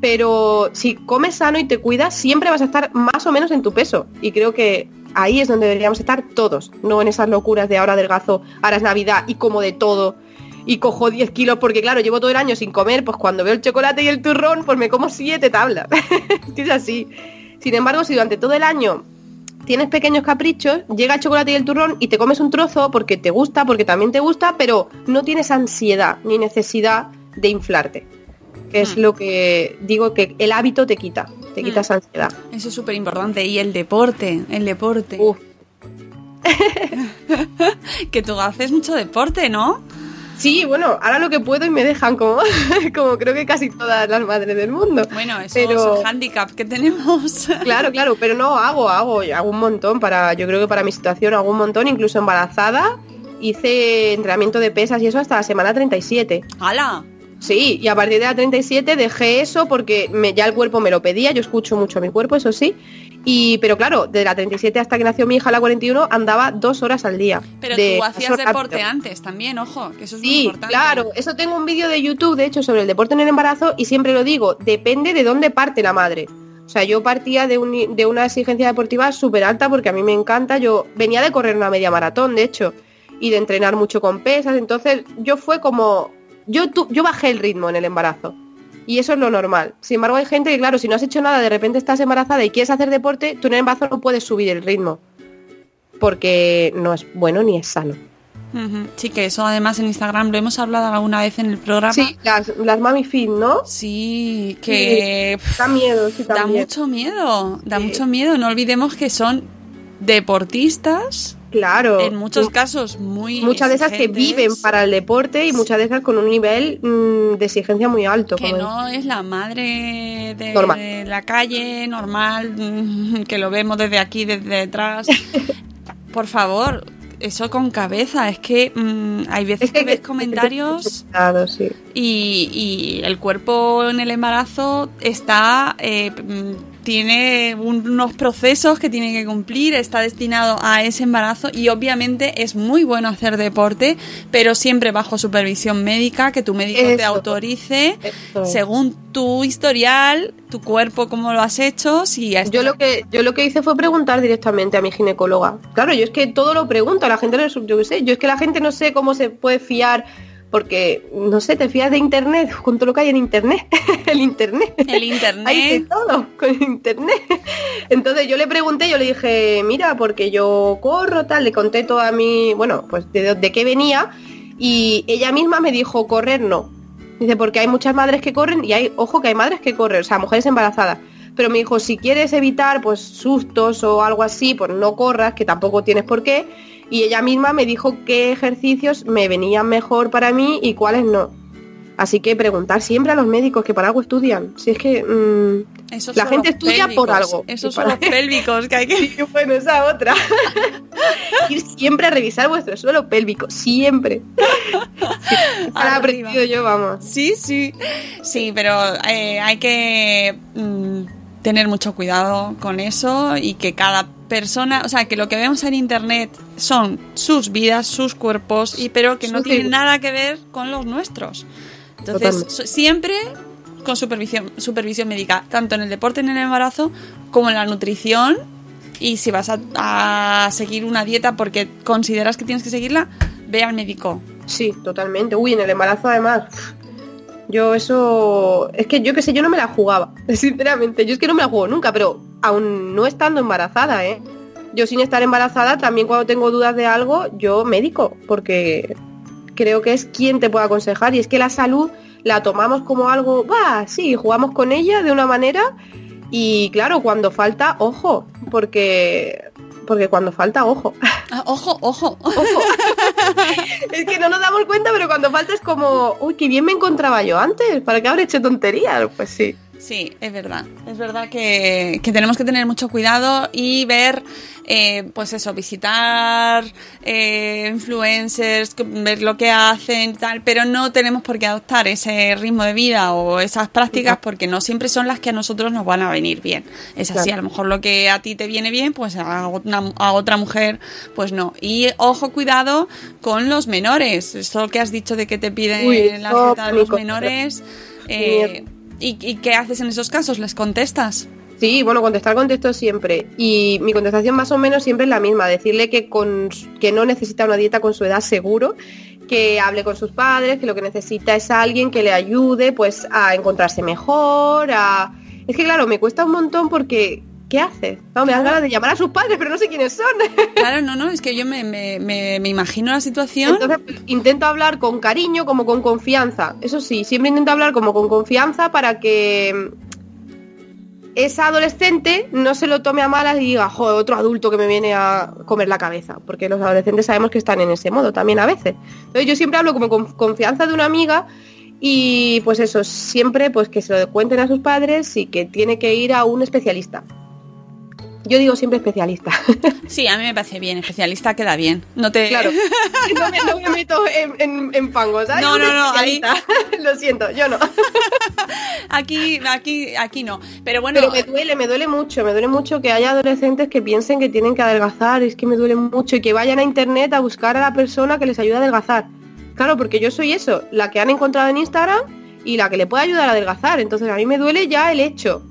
Pero si comes sano y te cuidas, siempre vas a estar más o menos en tu peso. Y creo que ahí es donde deberíamos estar todos, no en esas locuras de ahora adelgazo, ahora es Navidad y como de todo. Y cojo 10 kilos porque claro, llevo todo el año sin comer, pues cuando veo el chocolate y el turrón, pues me como 7 tablas. Es así. Sin embargo, si durante todo el año tienes pequeños caprichos, llega el chocolate y el turrón y te comes un trozo porque te gusta, porque también te gusta, pero no tienes ansiedad ni necesidad de inflarte. Que es
Mm.
lo que digo que el hábito te quita, te
Mm.
quita esa ansiedad.
Eso es súper importante. Y el deporte, el deporte.
Uf,
Que tú haces mucho deporte, ¿no?
Sí, bueno, ahora lo que puedo y me dejan como, como creo que casi todas las madres del mundo.
Bueno, eso
Pero-
es el handicap que tenemos.
Claro, claro, pero no, hago, hago, hago un montón para, yo creo que para mi situación hago un montón, incluso embarazada, hice entrenamiento de pesas y eso hasta la semana 37.
¡Hala!
Sí, y a partir de la 37 dejé eso porque me, ya el cuerpo me lo pedía, yo escucho mucho a mi cuerpo, eso sí. Y, pero claro, de la 37 hasta que nació mi hija, la 41, andaba dos horas al día.
Pero
de
tú hacías deporte
rápido.
antes también, ojo, que eso es muy
Sí,
importante.
claro, eso tengo un vídeo de YouTube, de hecho, sobre el deporte en el embarazo y siempre lo digo, depende de dónde parte la madre. O sea, yo partía de, un- de una exigencia deportiva súper alta porque a mí me encanta, yo venía de correr una media maratón, de hecho, y de entrenar mucho con pesas, entonces yo fue como, yo, tu- yo bajé el ritmo en el embarazo. Y eso es lo normal. Sin embargo, hay gente que, claro, si no has hecho nada, de repente estás embarazada y quieres hacer deporte, tú en el embarazo no puedes subir el ritmo. Porque no es bueno ni es sano.
Sí, que eso además en Instagram lo hemos hablado alguna vez en el programa.
Sí, las, las mami fit, ¿no?
Sí, que
Da miedo, sí,
da
también.
mucho miedo, da
Sí.
mucho miedo. No olvidemos que son deportistas,
Claro.
en muchos casos muy
Muchas de esas que viven para el deporte y muchas de esas con un nivel mm, de exigencia muy alto.
que no es la madre de
Normal.
la calle normal que lo vemos desde aquí desde detrás por favor eso con cabeza es que mm, hay veces
Es que
que, ves comentarios y el cuerpo en el embarazo está eh, mm, tiene un- unos procesos que tiene que cumplir, está destinado a ese embarazo y obviamente es muy bueno hacer deporte, pero siempre bajo supervisión médica, que tu médico te autorice
Eso
según tu historial, tu cuerpo, cómo lo has hecho, si has
Yo lo que yo lo que hice fue preguntar directamente a mi ginecóloga. Claro, yo es que todo lo pregunto, a la gente no yo qué sé, yo es que la gente no sé cómo se puede fiar porque, no sé, te fías de internet, con todo lo que hay en internet, el internet.
El internet.
Hay de todo con internet. Entonces yo le pregunté, yo le dije, mira, porque yo corro, tal, le conté todo a mí, bueno, pues de, de qué venía, y ella misma me dijo, correr no. Dice, porque hay muchas madres que corren y hay, ojo que hay madres que corren, o sea, mujeres embarazadas. Pero me dijo, si quieres evitar pues sustos o algo así, pues no corras, que tampoco tienes por qué. Y ella misma me dijo qué ejercicios me venían mejor para mí y cuáles no. Así que preguntar siempre a los médicos que para algo estudian. Si es que mm,
Esos
la gente estudia por algo.
Esos son los pélvicos que hay que...
Y bueno, esa otra. Ir siempre a revisar vuestro suelo pélvico, siempre. Para
Arriba.
aprendido yo, vamos.
Sí, sí. Sí, pero eh, hay que mm, tener mucho cuidado con eso y que cada persona, o sea, que lo que vemos en internet son sus vidas, sus cuerpos, y pero que no tienen nada que ver con los nuestros. Entonces,
Totalmente.
siempre con supervisión, supervisión médica, tanto en el deporte en el embarazo como en la nutrición. Y si vas a, a seguir una dieta porque consideras que tienes que seguirla, ve al médico.
Sí, totalmente. Uy, en el embarazo además. Yo eso... Es que yo qué sé, yo no me la jugaba, sinceramente. Yo es que no me la juego nunca, pero aún no estando embarazada, ¿eh? Yo sin estar embarazada, también cuando tengo dudas de algo, yo médico, porque creo que es quien te puede aconsejar. Y es que la salud la tomamos como algo, va, sí, jugamos con ella de una manera. Y claro, cuando falta, ojo, porque... Porque cuando falta, ojo.
Ah, ojo, ojo.
Es que no nos damos cuenta, pero cuando falta es como, uy, qué bien me encontraba yo antes, ¿para qué habré hecho tonterías? Pues sí.
Sí, es verdad. Es verdad que, que tenemos que tener mucho cuidado y ver, eh, pues eso, visitar eh, influencers, ver lo que hacen y tal, pero no tenemos por qué adoptar ese ritmo de vida o esas prácticas porque no siempre son las que a nosotros nos van a venir bien. Es así,
Claro.
a lo mejor lo que a ti te viene bien, pues a, una- a otra mujer, pues no. Y ojo, cuidado con los menores. Esto que has dicho de que te piden
Uy,
la dieta de los menores. eh, ¿Y, ¿Y qué haces en esos casos? ¿Les contestas?
Sí, bueno, contestar contesto siempre. Y mi contestación más o menos siempre es la misma, decirle que, con, que no necesita una dieta con su edad seguro, que hable con sus padres, que lo que necesita es alguien que le ayude pues a encontrarse mejor, a... Es que claro, me cuesta un montón porque... ¿Qué haces? No, me dan ganas de llamar a sus padres, pero no sé quiénes son.
Claro, no, no, es que yo me, me, me, me imagino la situación.
Entonces pues, intento hablar con cariño, como con confianza. Eso sí, siempre intento hablar como con confianza para que mm, esa adolescente no se lo tome a malas y diga, joder, otro adulto que me viene a comer la cabeza. Porque los adolescentes sabemos que están en ese modo también a veces. Entonces yo siempre hablo como con confianza de una amiga y pues eso, siempre pues que se lo cuenten a sus padres y que tiene que ir a un especialista. Yo digo siempre especialista.
Sí, a mí me parece bien, especialista queda bien. No te.
Claro. No me, no me meto en, en, en pangos. ¿sabes?
No, no, no, ahí-.
Lo siento, yo no.
Aquí, aquí, aquí no. Pero bueno,
Pero me duele, me duele mucho, me duele mucho que haya adolescentes que piensen que tienen que adelgazar, es que me duele mucho y que vayan a internet a buscar a la persona que les ayude a adelgazar. Claro, porque yo soy eso, la que han encontrado en Instagram y la que le puede ayudar a adelgazar. Entonces a mí me duele ya el hecho.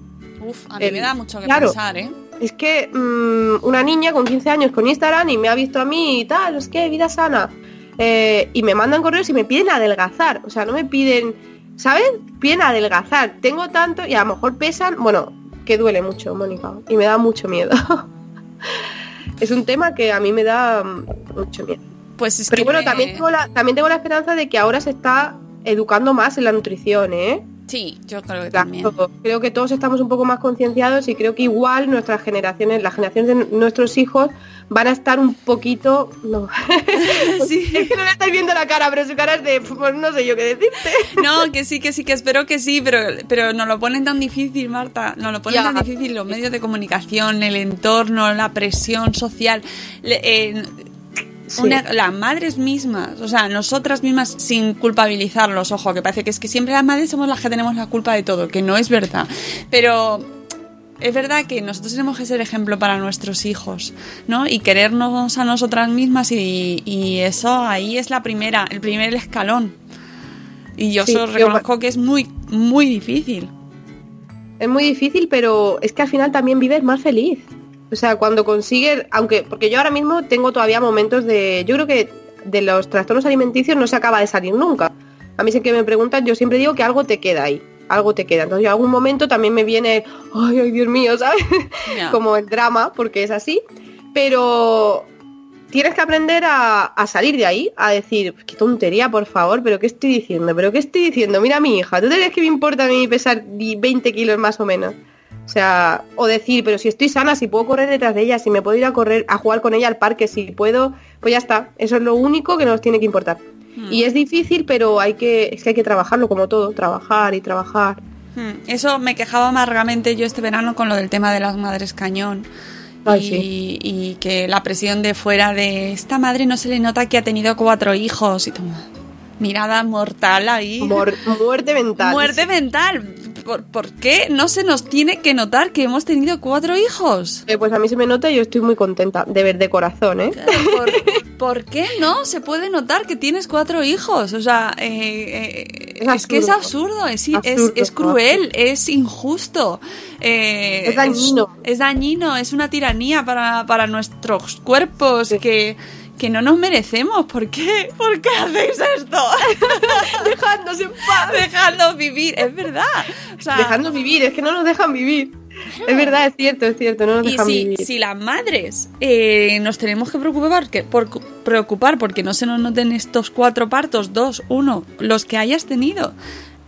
uf, a mí
el-
me da mucho que
claro.
pensar, ¿eh?
Es que mm, una niña con 15 años con Instagram y me ha visto a mí y tal, es que vida sana. Eh, y me mandan correos y me piden adelgazar. O sea, no me piden, ¿sabes? Piden adelgazar. Tengo tanto y a lo mejor pesan, bueno, que duele mucho, Mónica. Y me da mucho miedo. es un tema que a mí me da mm, mucho miedo.
Pues es
Pero
que
bueno,
me-
también, tengo la, también tengo la esperanza de que ahora se está educando más en la nutrición, ¿eh?
Sí, yo creo que también.
creo que todos estamos un poco más concienciados y creo que igual nuestras generaciones, las generaciones de nuestros hijos van a estar un poquito... No.
Sí.
es que no le estáis viendo la cara, pero su cara es de... Pues no sé yo qué decirte.
No, que sí, que sí, que espero que sí, pero, pero nos lo ponen tan difícil, Marta. Nos lo ponen
Ya.
tan difícil los medios de comunicación, el entorno, la presión social. eh,
Sí.
una- las madres mismas, o sea, nosotras mismas sin culpabilizarlos, ojo, que parece que es que siempre las madres somos las que tenemos la culpa de todo, que no es verdad. Pero es verdad que nosotros tenemos que ser ejemplo para nuestros hijos, ¿no? Y querernos a nosotras mismas y, y eso ahí es la primera, el primer escalón. Y yo
Sí,
solo
yo-
reconozco que es muy, muy difícil.
Es muy difícil, pero es que al final también vives más feliz. O sea, cuando consigues, aunque, porque yo ahora mismo tengo todavía momentos de, yo creo que de los trastornos alimenticios no se acaba de salir nunca. A mí sé que me preguntan, yo siempre digo que algo te queda ahí, algo te queda. Entonces, en algún momento también me viene, ay, ay, Dios mío, ¿sabes? Como el drama, porque es así. Pero tienes que aprender a, a salir de ahí, a decir, qué tontería, por favor, pero ¿qué estoy diciendo? ¿Pero qué estoy diciendo? Mira a mi hija, ¿tú te crees que me importa a mí pesar 20 kilos más o menos? O sea, o decir, pero si estoy sana, si puedo correr detrás de ella, si me puedo ir a correr, a jugar con ella al parque, si puedo, pues ya está. Eso es lo único que nos tiene que importar. Y es difícil, pero hay que, es que hay que trabajarlo como todo, trabajar y trabajar.
Hmm, Eso me quejaba amargamente yo este verano con lo del tema de las madres cañón.
Ay,
y,
sí.
y que la presión de fuera de esta madre no se le nota que ha tenido cuatro hijos y toma, mirada mortal ahí.
Mor- muerte mental.
Muerte mental. ¿Por, por qué no se nos tiene que notar que hemos tenido cuatro hijos?
Eh, pues a mí se me nota y yo estoy muy contenta, de ver de corazón, ¿eh?
¿Por, por qué no se puede notar que tienes cuatro hijos? O sea, eh, eh,
Es
es, que es
absurdo.
es, es- es cruel, es injusto. eh,
Es dañino.
Es, dañino, es una tiranía para, para nuestros cuerpos que, que no nos merecemos. ¿Por qué? ¿Por qué hacéis esto?
Dejadnos en paz.
Dejadnos vivir, es verdad. O sea,
Dejadnos vivir, es que no nos dejan vivir. Es verdad, es cierto, es cierto, no nos
Y
dejan
si,
vivir.
si las madres eh, nos tenemos que preocupar, que, por, preocupar porque no se nos noten estos cuatro partos, dos, uno, los que hayas tenido,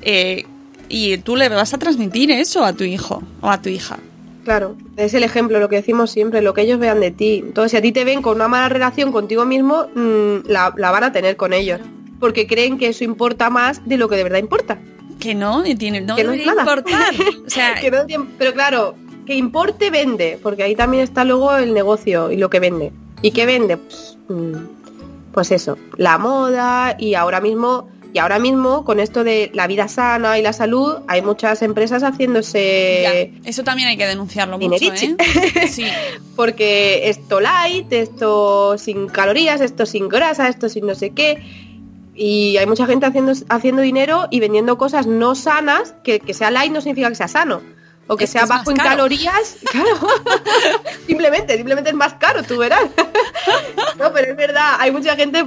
eh, y tú le vas a transmitir eso a tu hijo o a tu hija.
Claro, es el ejemplo, lo que decimos siempre, lo que ellos vean de ti. Entonces, si a ti te ven con una mala relación contigo mismo, mm, la, la van a tener con ellos. Porque creen que eso importa más de lo que de verdad importa.
Que no, y tiene, no
Que no
debería importar. O sea,
Que no tiene- pero claro, que importe vende, porque ahí también está luego el negocio y lo que vende. ¿Y qué vende? Pues, mm, pues eso, la moda y ahora mismo y ahora mismo con esto de la vida sana y la salud hay muchas empresas haciéndose
ya, eso también hay que denunciarlo mucho. ¿eh? Sí.
porque esto light, esto sin calorías, esto sin grasa, esto sin no sé qué. Y hay mucha gente haciendo, haciendo dinero y vendiendo cosas no sanas, que, que sea light no significa que sea sano. O que
Es que
sea
más
bajo en
caro.
calorías. Claro. simplemente, simplemente es más caro, tú verás. no, pero es verdad, hay mucha gente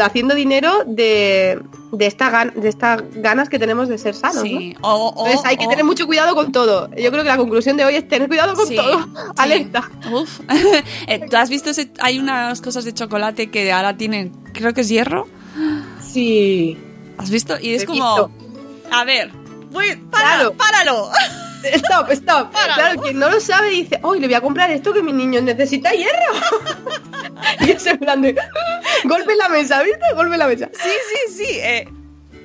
haciendo dinero de, de, esta gan- de estas ganas que tenemos de ser sanos. ¿no?
Sí. O, o-
Entonces hay que
o-
tener mucho cuidado con todo. Yo creo que la conclusión de hoy es tener cuidado con
Sí,
todo.
sí.
Alerta.
Uf. Eh, ¿Tú has visto ese- hay unas cosas de chocolate que ahora tienen, creo que es hierro?
Sí.
¿Has visto? Y es como, a ver, voy, para,
Claro.
páralo.
Stop, stop. Claro, quien no lo sabe dice, hoy le voy a comprar esto que mi niño necesita hierro. y es en plan de golpe en la mesa, ¿viste? Golpe en la mesa.
Sí, sí, sí. eh,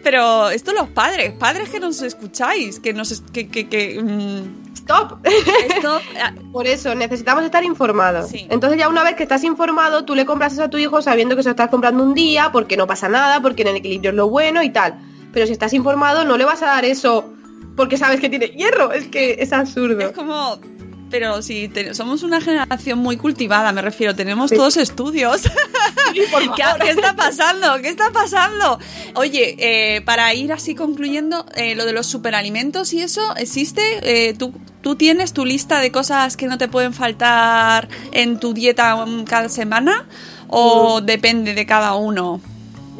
pero esto los padres, padres que nos escucháis, que nos es- que, que, que mm,
Stop.
esto eh,
Por eso, necesitamos estar informados.
Sí.
Entonces ya una vez que estás informado, tú le compras eso a tu hijo sabiendo que se lo estás comprando un día, porque no pasa nada, porque en el equilibrio es lo bueno y tal. Pero si estás informado, no le vas a dar eso porque sabes que tiene hierro. Es que es absurdo.
es como pero si te- somos una generación muy cultivada, me refiero, tenemos
Sí.
todos estudios.
Sí,
¿Qué, está pasando? ¿Qué está pasando? Oye, eh, para ir así concluyendo, eh, lo de los superalimentos y eso, ¿existe? Eh, ¿tú, ¿Tú tienes tu lista de cosas que no te pueden faltar en tu dieta um, cada semana? ¿O
Mm.
depende de cada uno?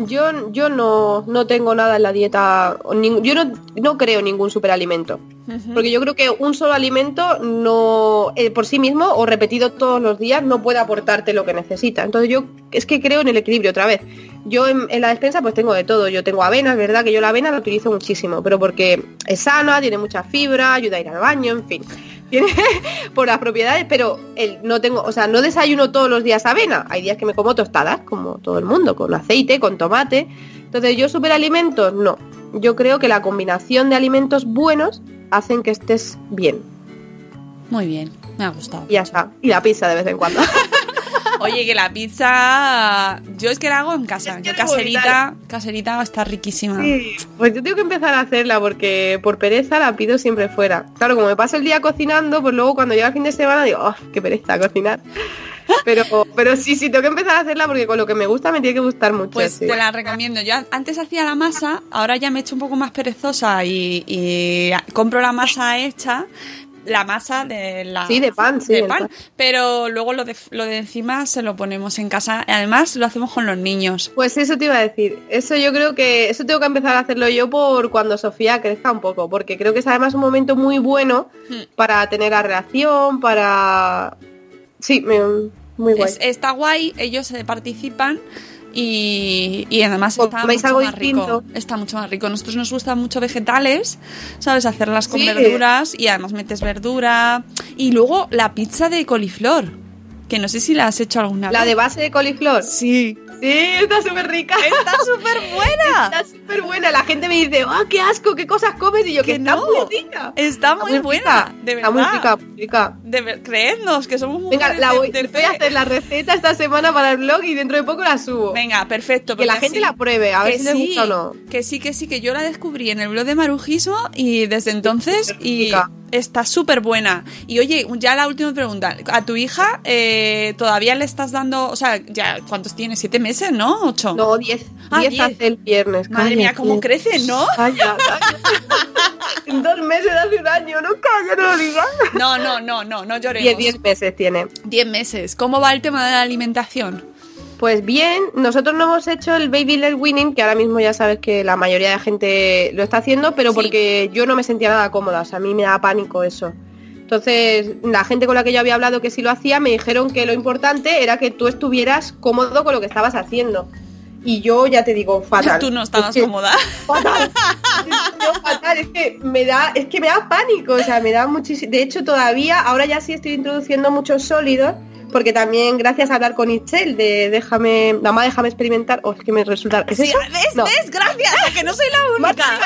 Yo, yo no, no tengo nada en la dieta, yo no, no creo ningún superalimento. Porque yo creo que un solo alimento no eh, por sí mismo o repetido todos los días no puede aportarte lo que necesita. Entonces yo es que creo en el equilibrio otra vez. Yo en, en la despensa pues tengo de todo. Yo tengo avena, es verdad que yo la avena la utilizo muchísimo, pero porque es sana, tiene mucha fibra, ayuda a ir al baño, en fin. Por las propiedades, pero el, no tengo, o sea, no desayuno todos los días avena. Hay días que me como tostadas, como todo el mundo, con aceite, con tomate. Entonces yo superalimentos, no. Yo creo que la combinación de alimentos buenos hacen que estés bien.
Muy bien, me ha gustado.
Y ya está. Y la pizza de vez en cuando.
Oye, que la pizza. Yo es que la hago en casa.
Es que
Yo caserita, caserita está riquísima.
Sí, pues yo tengo que empezar a hacerla porque por pereza la pido siempre fuera. Claro, como me paso el día cocinando, pues luego cuando llega el fin de semana digo, oh, qué pereza cocinar. Pero, pero sí, sí, tengo que empezar a hacerla porque con lo que me gusta me tiene que gustar mucho.
Pues te la recomiendo. Yo antes hacía la masa, ahora ya me he hecho un poco más perezosa y, y compro la masa hecha. La masa de la
Sí, de pan, sí,
de pan.
pan.
Pero luego lo de, lo de encima se lo ponemos en casa. Además, lo hacemos con los niños.
Pues eso te iba a decir. Eso yo creo que eso tengo que empezar a hacerlo yo por cuando Sofía crezca un poco, porque creo que es además un momento muy bueno
Hmm.
para tener la reacción, para sí, me- muy guay.
Es- está guay, ellos eh, participan y, y además está mucho
algo
más rico. Está mucho más rico. Nosotros nos gustan mucho vegetales, ¿sabes? Hacerlas con
Sí.
verduras y además metes verdura. Y luego la pizza de coliflor, que no sé si la has hecho alguna
La
vez.
de base de coliflor.
Sí.
Sí, está súper rica.
Está súper buena.
Está súper buena. La gente me dice, ¡ah, qué asco! ¿Qué cosas comes? Y yo, que
Que
está
no.
muy rica.
Está muy buena, de
Está muy
verdad.
rica, muy rica.
De creednos que somos mujeres
Venga, la
de-
voy,
de
voy a hacer la receta esta semana para el blog y dentro de poco la subo.
Venga, perfecto.
que la gente
así-
la pruebe, a ver si les
sí,
gusta o no.
Que sí, que sí, que yo la descubrí en el blog de Marujismo y desde entonces y está súper buena. Y oye, ya la última pregunta. A tu hija eh, todavía le estás dando, o sea, ya, ¿cuántos tiene? ¿Siete meses, no? ¿Ocho?
No, 10.
Ah,
10
diez.
hace el viernes.
Madre mía, cómo crece, ¿no?
Calla, calla. Dos meses hace un año, no calla, no lo digas.
No, no, no, no, no
10,
lloremos.
10 meses tiene.
Diez meses. ¿Cómo va el tema de la alimentación?
Pues bien, nosotros no hemos hecho el Baby Led Winning, que ahora mismo ya sabes que la mayoría de gente lo está haciendo, pero
Sí.
porque yo no me sentía nada cómoda, o sea, a mí me da pánico eso. Entonces, la gente con la que yo había hablado que sí lo hacía, me dijeron que lo importante era que tú estuvieras cómodo con lo que estabas haciendo. Y yo ya te digo, fatal.
Tú no estabas
Es que-
cómoda.
fatal. Yo fatal, es que me da, es que me da pánico, o sea, me da muchísimo. De hecho, todavía, ahora ya sí estoy introduciendo muchos sólidos, porque también gracias a hablar con Itzel de déjame, mamá déjame experimentar, o es que me resulta. ¿Es
Sí,
eso?
¿Ves?
No.
¿Ves? Gracias, a que no soy la única.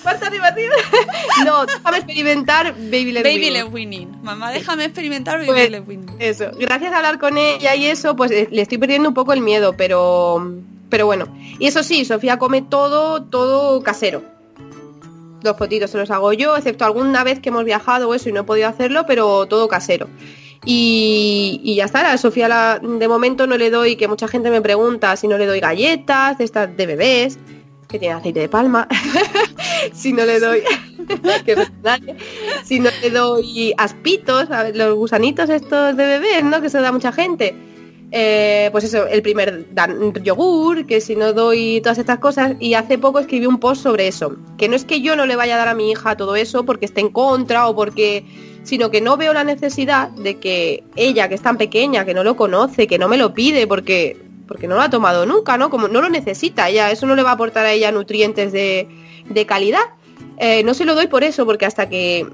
Marta. No, déjame experimentar Baby Led
Baby
Winning.
Winning. Mamá, déjame experimentar Baby
Pues,
Winning.
Eso, gracias a hablar con ella y eso, pues eh, le estoy perdiendo un poco el miedo, pero pero bueno. Y eso sí, Sofía come todo, todo casero. Los potitos se los hago yo, excepto alguna vez que hemos viajado o eso y no he podido hacerlo, pero todo casero. Y, ya está, a Sofía de momento no le doy, que mucha gente me pregunta si no le doy galletas de estas de bebés, que tienen aceite de palma, si no le doy, si no le doy aspitos, los gusanitos estos de bebés, ¿no? Que se da mucha gente. Eh, pues eso, el primer dan yogur, que si no doy todas estas cosas, y hace poco escribí un post sobre eso, que no es que yo no le vaya a dar a mi hija todo eso porque esté en contra o porque, sino que no veo la necesidad de que ella, que es tan pequeña, que no lo conoce, que no me lo pide porque, porque no lo ha tomado nunca, ¿no? Como no lo necesita ella, eso no le va a aportar a ella nutrientes de, de calidad. Eh, no se lo doy por eso, porque hasta que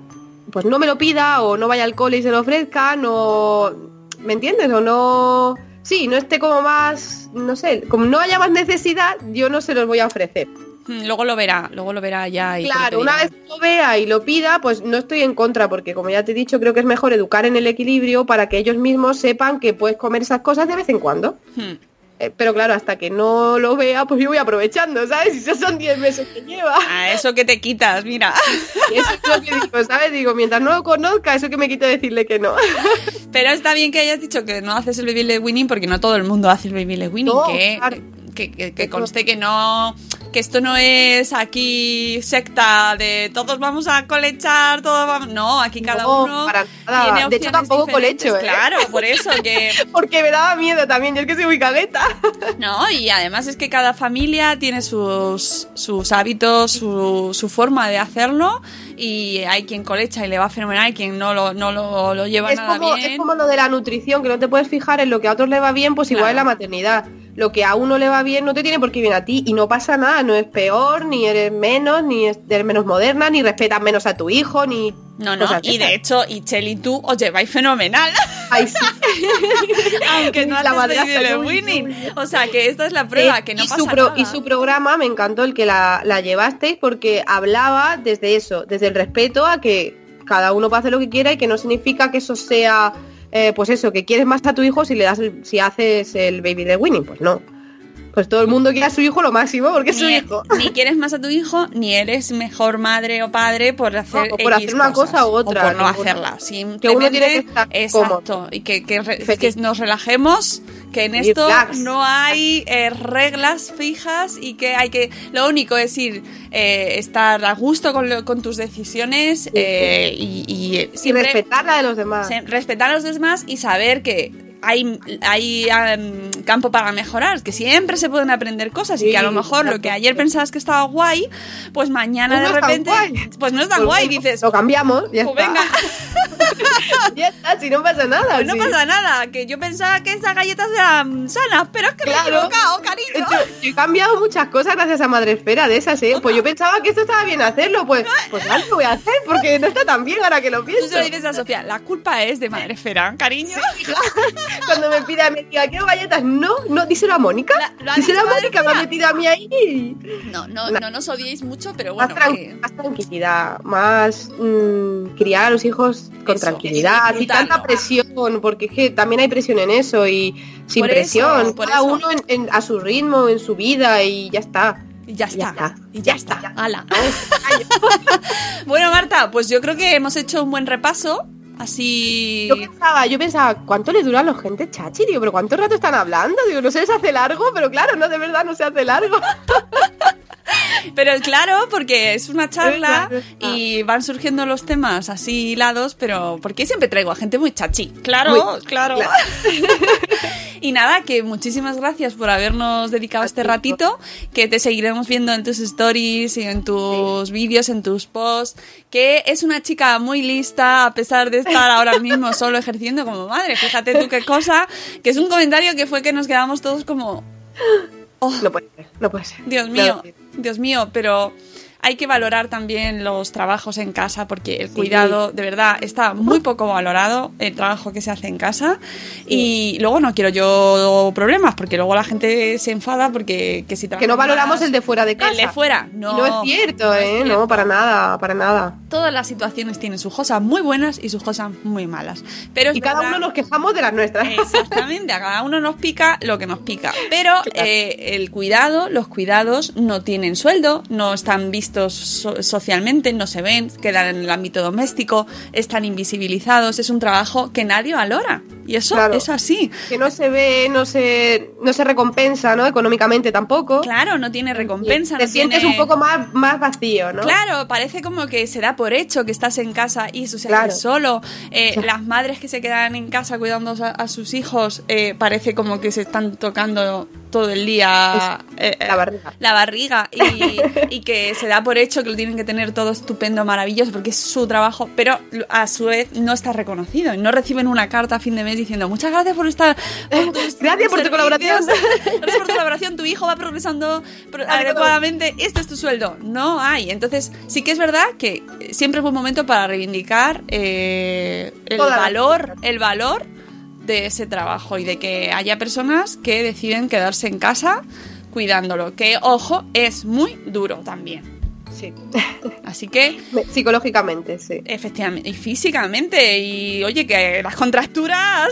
pues no me lo pida o no vaya al cole y se lo ofrezca, no... ¿Me entiendes? O no... Sí, no esté como más... No sé, como no haya más necesidad, yo no se los voy a ofrecer.
Mm, Luego lo verá, luego lo verá ya. Y
Claro, una vez lo vea y lo pida, pues no estoy en contra, porque como ya te he dicho, creo que es mejor educar en el equilibrio para que ellos mismos sepan que puedes comer esas cosas de vez en cuando.
Hmm.
Eh, pero claro, hasta que no lo vea, pues yo voy aprovechando, ¿sabes? Si esos son 10 meses que lleva.
A eso que te quitas, mira.
Y eso es lo que digo, ¿sabes? Digo, mientras no lo conozca, eso que me quito decirle que no.
Pero está bien que hayas dicho que no haces el baby winning porque no todo el mundo hace el baby winning.
No,
que,
claro.
que, que- que conste que no. Que esto no es aquí secta de todos vamos a colechar, todos vamos. No, aquí cada
No,
uno.
para nada.
tiene
De hecho, tampoco colecho, ¿eh?
Claro, por eso que.
Porque me daba miedo también, yo es que soy muy cagueta.
No, y además es que cada familia tiene sus, sus hábitos, su, su forma de hacerlo. Y hay quien colecha y le va fenomenal, hay quien no lo, no lo, lo lleva
Es
nada
como,
bien.
es como lo de la nutrición, que no te puedes fijar en lo que a otros le va bien, pues igual
Claro.
en la maternidad. Lo que a uno le va bien no te tiene por qué ir bien a ti y no pasa nada, no es peor, ni eres menos, ni es- eres menos moderna, ni respetas menos a tu hijo, ni...
No, no, y de hecho, Ichel y tú os lleváis fenomenal.
Ay, sí.
Aunque no
La
haces winning. O sea, que esta es la prueba,
Eh,
que no
y
pasa
su pro-
nada.
Y su programa me encantó el que la, la llevasteis porque hablaba desde eso, desde el respeto a que cada uno puede hacer lo que quiera y que no significa que eso sea, eh, pues eso, que quieres más a tu hijo si le das el- si haces el baby de winning, pues no. Pues todo el mundo quiere a su hijo lo máximo porque es su hijo.
ni quieres más a tu hijo, ni eres mejor madre o padre por hacer,
No, o por
X
hacer una
cosas,
cosa u otra,
O por no hacerla.
Que uno tiene que estar
Exacto.
cómodo.
Y que, que re-
Feliz.
que nos relajemos, que en esto no hay eh, reglas fijas y que hay que. Lo único es ir, eh, estar a gusto con, lo- con tus decisiones eh, y, y,
respetar la de los demás.
respetar a los demás y saber que hay, hay em, campo para mejorar, que siempre se pueden aprender cosas y
Sí,
que a lo mejor lo que ayer pensabas que estaba guay, pues mañana
Pues no
de repente pues no es tan
Pues
guay, dices,
Lo cambiamos, ya
pues
está.
venga,
ya está, si no pasa nada.
pues no
sí.
pasa nada, que yo pensaba que esas galletas eran sanas, pero es que me he
Claro.
equivocado, cariño.
yo he cambiado muchas cosas gracias a Madre Esfera de esas, ¿eh? Pues yo pensaba que esto estaba bien hacerlo, pues, pues lo voy a hacer porque no está tan bien ahora que lo
Tú
pienso.
se lo dices a Sofía, la culpa es de Madre Esfera, cariño.
Cuando me pida, me diga, quiero galletas, no, no, díselo a Mónica.
La-
díselo a Mónica, me ha metido a mí ahí.
No, no, no nos odiéis mucho, pero
Más,
bueno,
tran-
que-
más tranquilidad, más mm, criar a los hijos con
Eso,
tranquilidad,
y
sin tanta presión, porque es que también hay presión en eso y sin
Por eso,
presión,
por
cada
eso.
uno en- en- a su ritmo, en su vida y ya está.
y ya está,
está,
y ya,
ya
está,
está.
Hala. bueno, Marta, pues yo creo que hemos hecho un buen repaso. Así.
Yo pensaba, yo pensaba, ¿cuánto le dura a la gente chachi? Digo, pero ¿cuánto rato están hablando? Digo, no se les hace largo, pero claro, no, de verdad no se hace largo.
Pero claro, porque es una charla y van surgiendo los temas así hilados, pero porque siempre traigo a gente muy chachi. Claro,
Muy-
claro.
claro.
y nada, que muchísimas gracias por habernos dedicado
A
este
ti,
ratito, que te seguiremos viendo en tus stories y en tus vídeos, en tus posts, que es una chica muy lista a pesar de estar ahora mismo solo ejerciendo como madre. Fíjate tú qué cosa, que es un comentario que fue que nos quedamos todos como... Oh,
No puede ser, no puede ser.
Dios mío, Dios mío, pero hay que valorar también los trabajos en casa porque el cuidado, de verdad, está muy poco valorado el trabajo que se hace en casa y luego no quiero yo problemas porque luego la gente se enfada porque que si
Que no valoramos
más-
el de fuera de casa.
el de fuera,
Y
no.
no es cierto, ¿eh? No, para nada, para nada.
Todas las situaciones tienen sus cosas muy buenas y sus cosas muy malas. Pero
Y cada
verdad-
uno nos quejamos de las nuestras.
Exactamente, a cada uno nos pica lo que nos pica. Pero eh, el cuidado, los cuidados no tienen sueldo, no están vistos so- socialmente, no se ven, quedan en el ámbito doméstico, están invisibilizados, es un trabajo que nadie valora. Y eso
Claro.
es así.
Que no se ve, no se, no se recompensa, ¿no? Económicamente tampoco.
Claro, no tiene recompensa.
Te
no
sientes
tiene-
un poco más, más vacío, ¿no?
Claro, parece como que se da por hecho que estás en casa y eso se
Claro.
hace solo. Eh,
Sí.
Las madres que se quedan en casa cuidando a, a sus hijos eh, parece como que se están tocando todo el día eh,
la barriga.
la barriga y, y que se da por hecho que lo tienen que tener todo estupendo, maravilloso, porque es su trabajo, pero a su vez no está reconocido no reciben una carta a fin de mes diciendo muchas gracias por estar por tus
Gracias por tu colaboración".
gracias por tu colaboración, tu hijo va progresando pro- adecuadamente, este es tu sueldo. No hay. Entonces, sí que es verdad que siempre es buen momento para reivindicar eh, el valor, el valor de ese trabajo y de que haya personas que deciden quedarse en casa cuidándolo. Que, ojo, es muy duro también.
Sí.
Así que,
Psicológicamente, sí.
efectivamente, y físicamente, y oye, que las contracturas.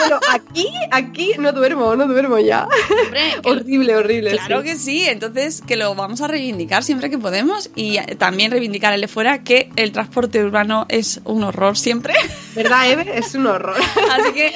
Bueno, aquí, aquí no duermo, no duermo ya.
Hombre,
horrible, horrible.
Claro
sí.
que sí, entonces que lo vamos a reivindicar siempre que podemos y también reivindicar el de fuera que el transporte urbano es un horror siempre.
¿Verdad, Eve? Es un horror.
Así que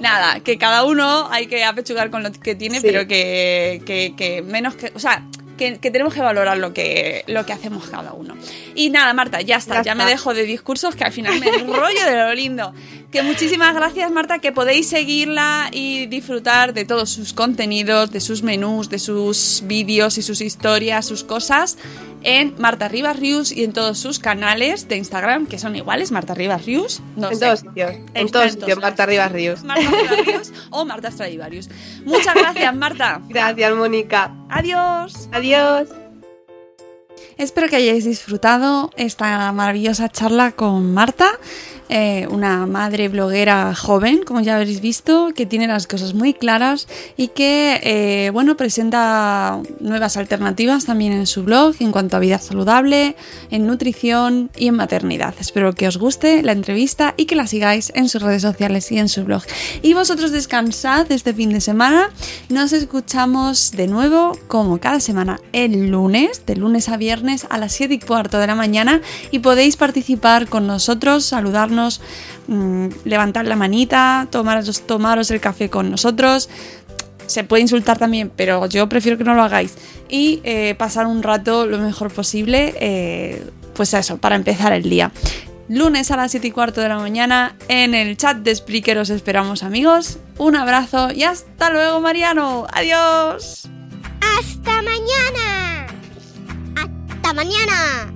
nada, que cada uno hay que apechugar con lo que tiene,
Sí.
pero que, que- que menos que, o sea, que, que tenemos que valorar lo que, lo que hacemos cada uno. Y nada, Marta, ya está,
Ya
ya, me
está.
dejo de discursos que al final me enrollo de lo lindo. Que muchísimas gracias, Marta, que podéis seguirla y disfrutar de todos sus contenidos, de sus menús, de sus vídeos y sus historias, sus cosas en Marta Rivas Rius y en todos sus canales de Instagram, que son iguales, Marta Rivas Rius. No
en todos sitios. En todos sitios, Marta Rivas Ríos.
Marta Stradivarius o Marta Stradivarius. Muchas gracias, Marta.
Gracias, Mónica.
Adiós.
Adiós.
Espero que hayáis disfrutado esta maravillosa charla con Marta. Eh, una madre bloguera joven, como ya habréis visto, que tiene las cosas muy claras y que, eh, bueno, presenta nuevas alternativas también en su blog en cuanto a vida saludable, en nutrición y en maternidad. Espero que os guste la entrevista y que la sigáis en sus redes sociales y en su blog. Y vosotros descansad este fin de semana. Nos escuchamos de nuevo, como cada semana, el lunes, de lunes a viernes a las 7 y cuarto de la mañana y podéis participar con nosotros, saludarnos, mmm, levantar la manita, tomaros, tomaros el café con nosotros. Se puede insultar también, pero yo prefiero que no lo hagáis. Y eh, pasar un rato lo mejor posible, eh, pues eso, para empezar el día. Lunes a las 7 y cuarto de la mañana en el chat de Spreaker os esperamos amigos. Un abrazo y hasta luego Mariano. Adiós.
Hasta mañana. Hasta mañana.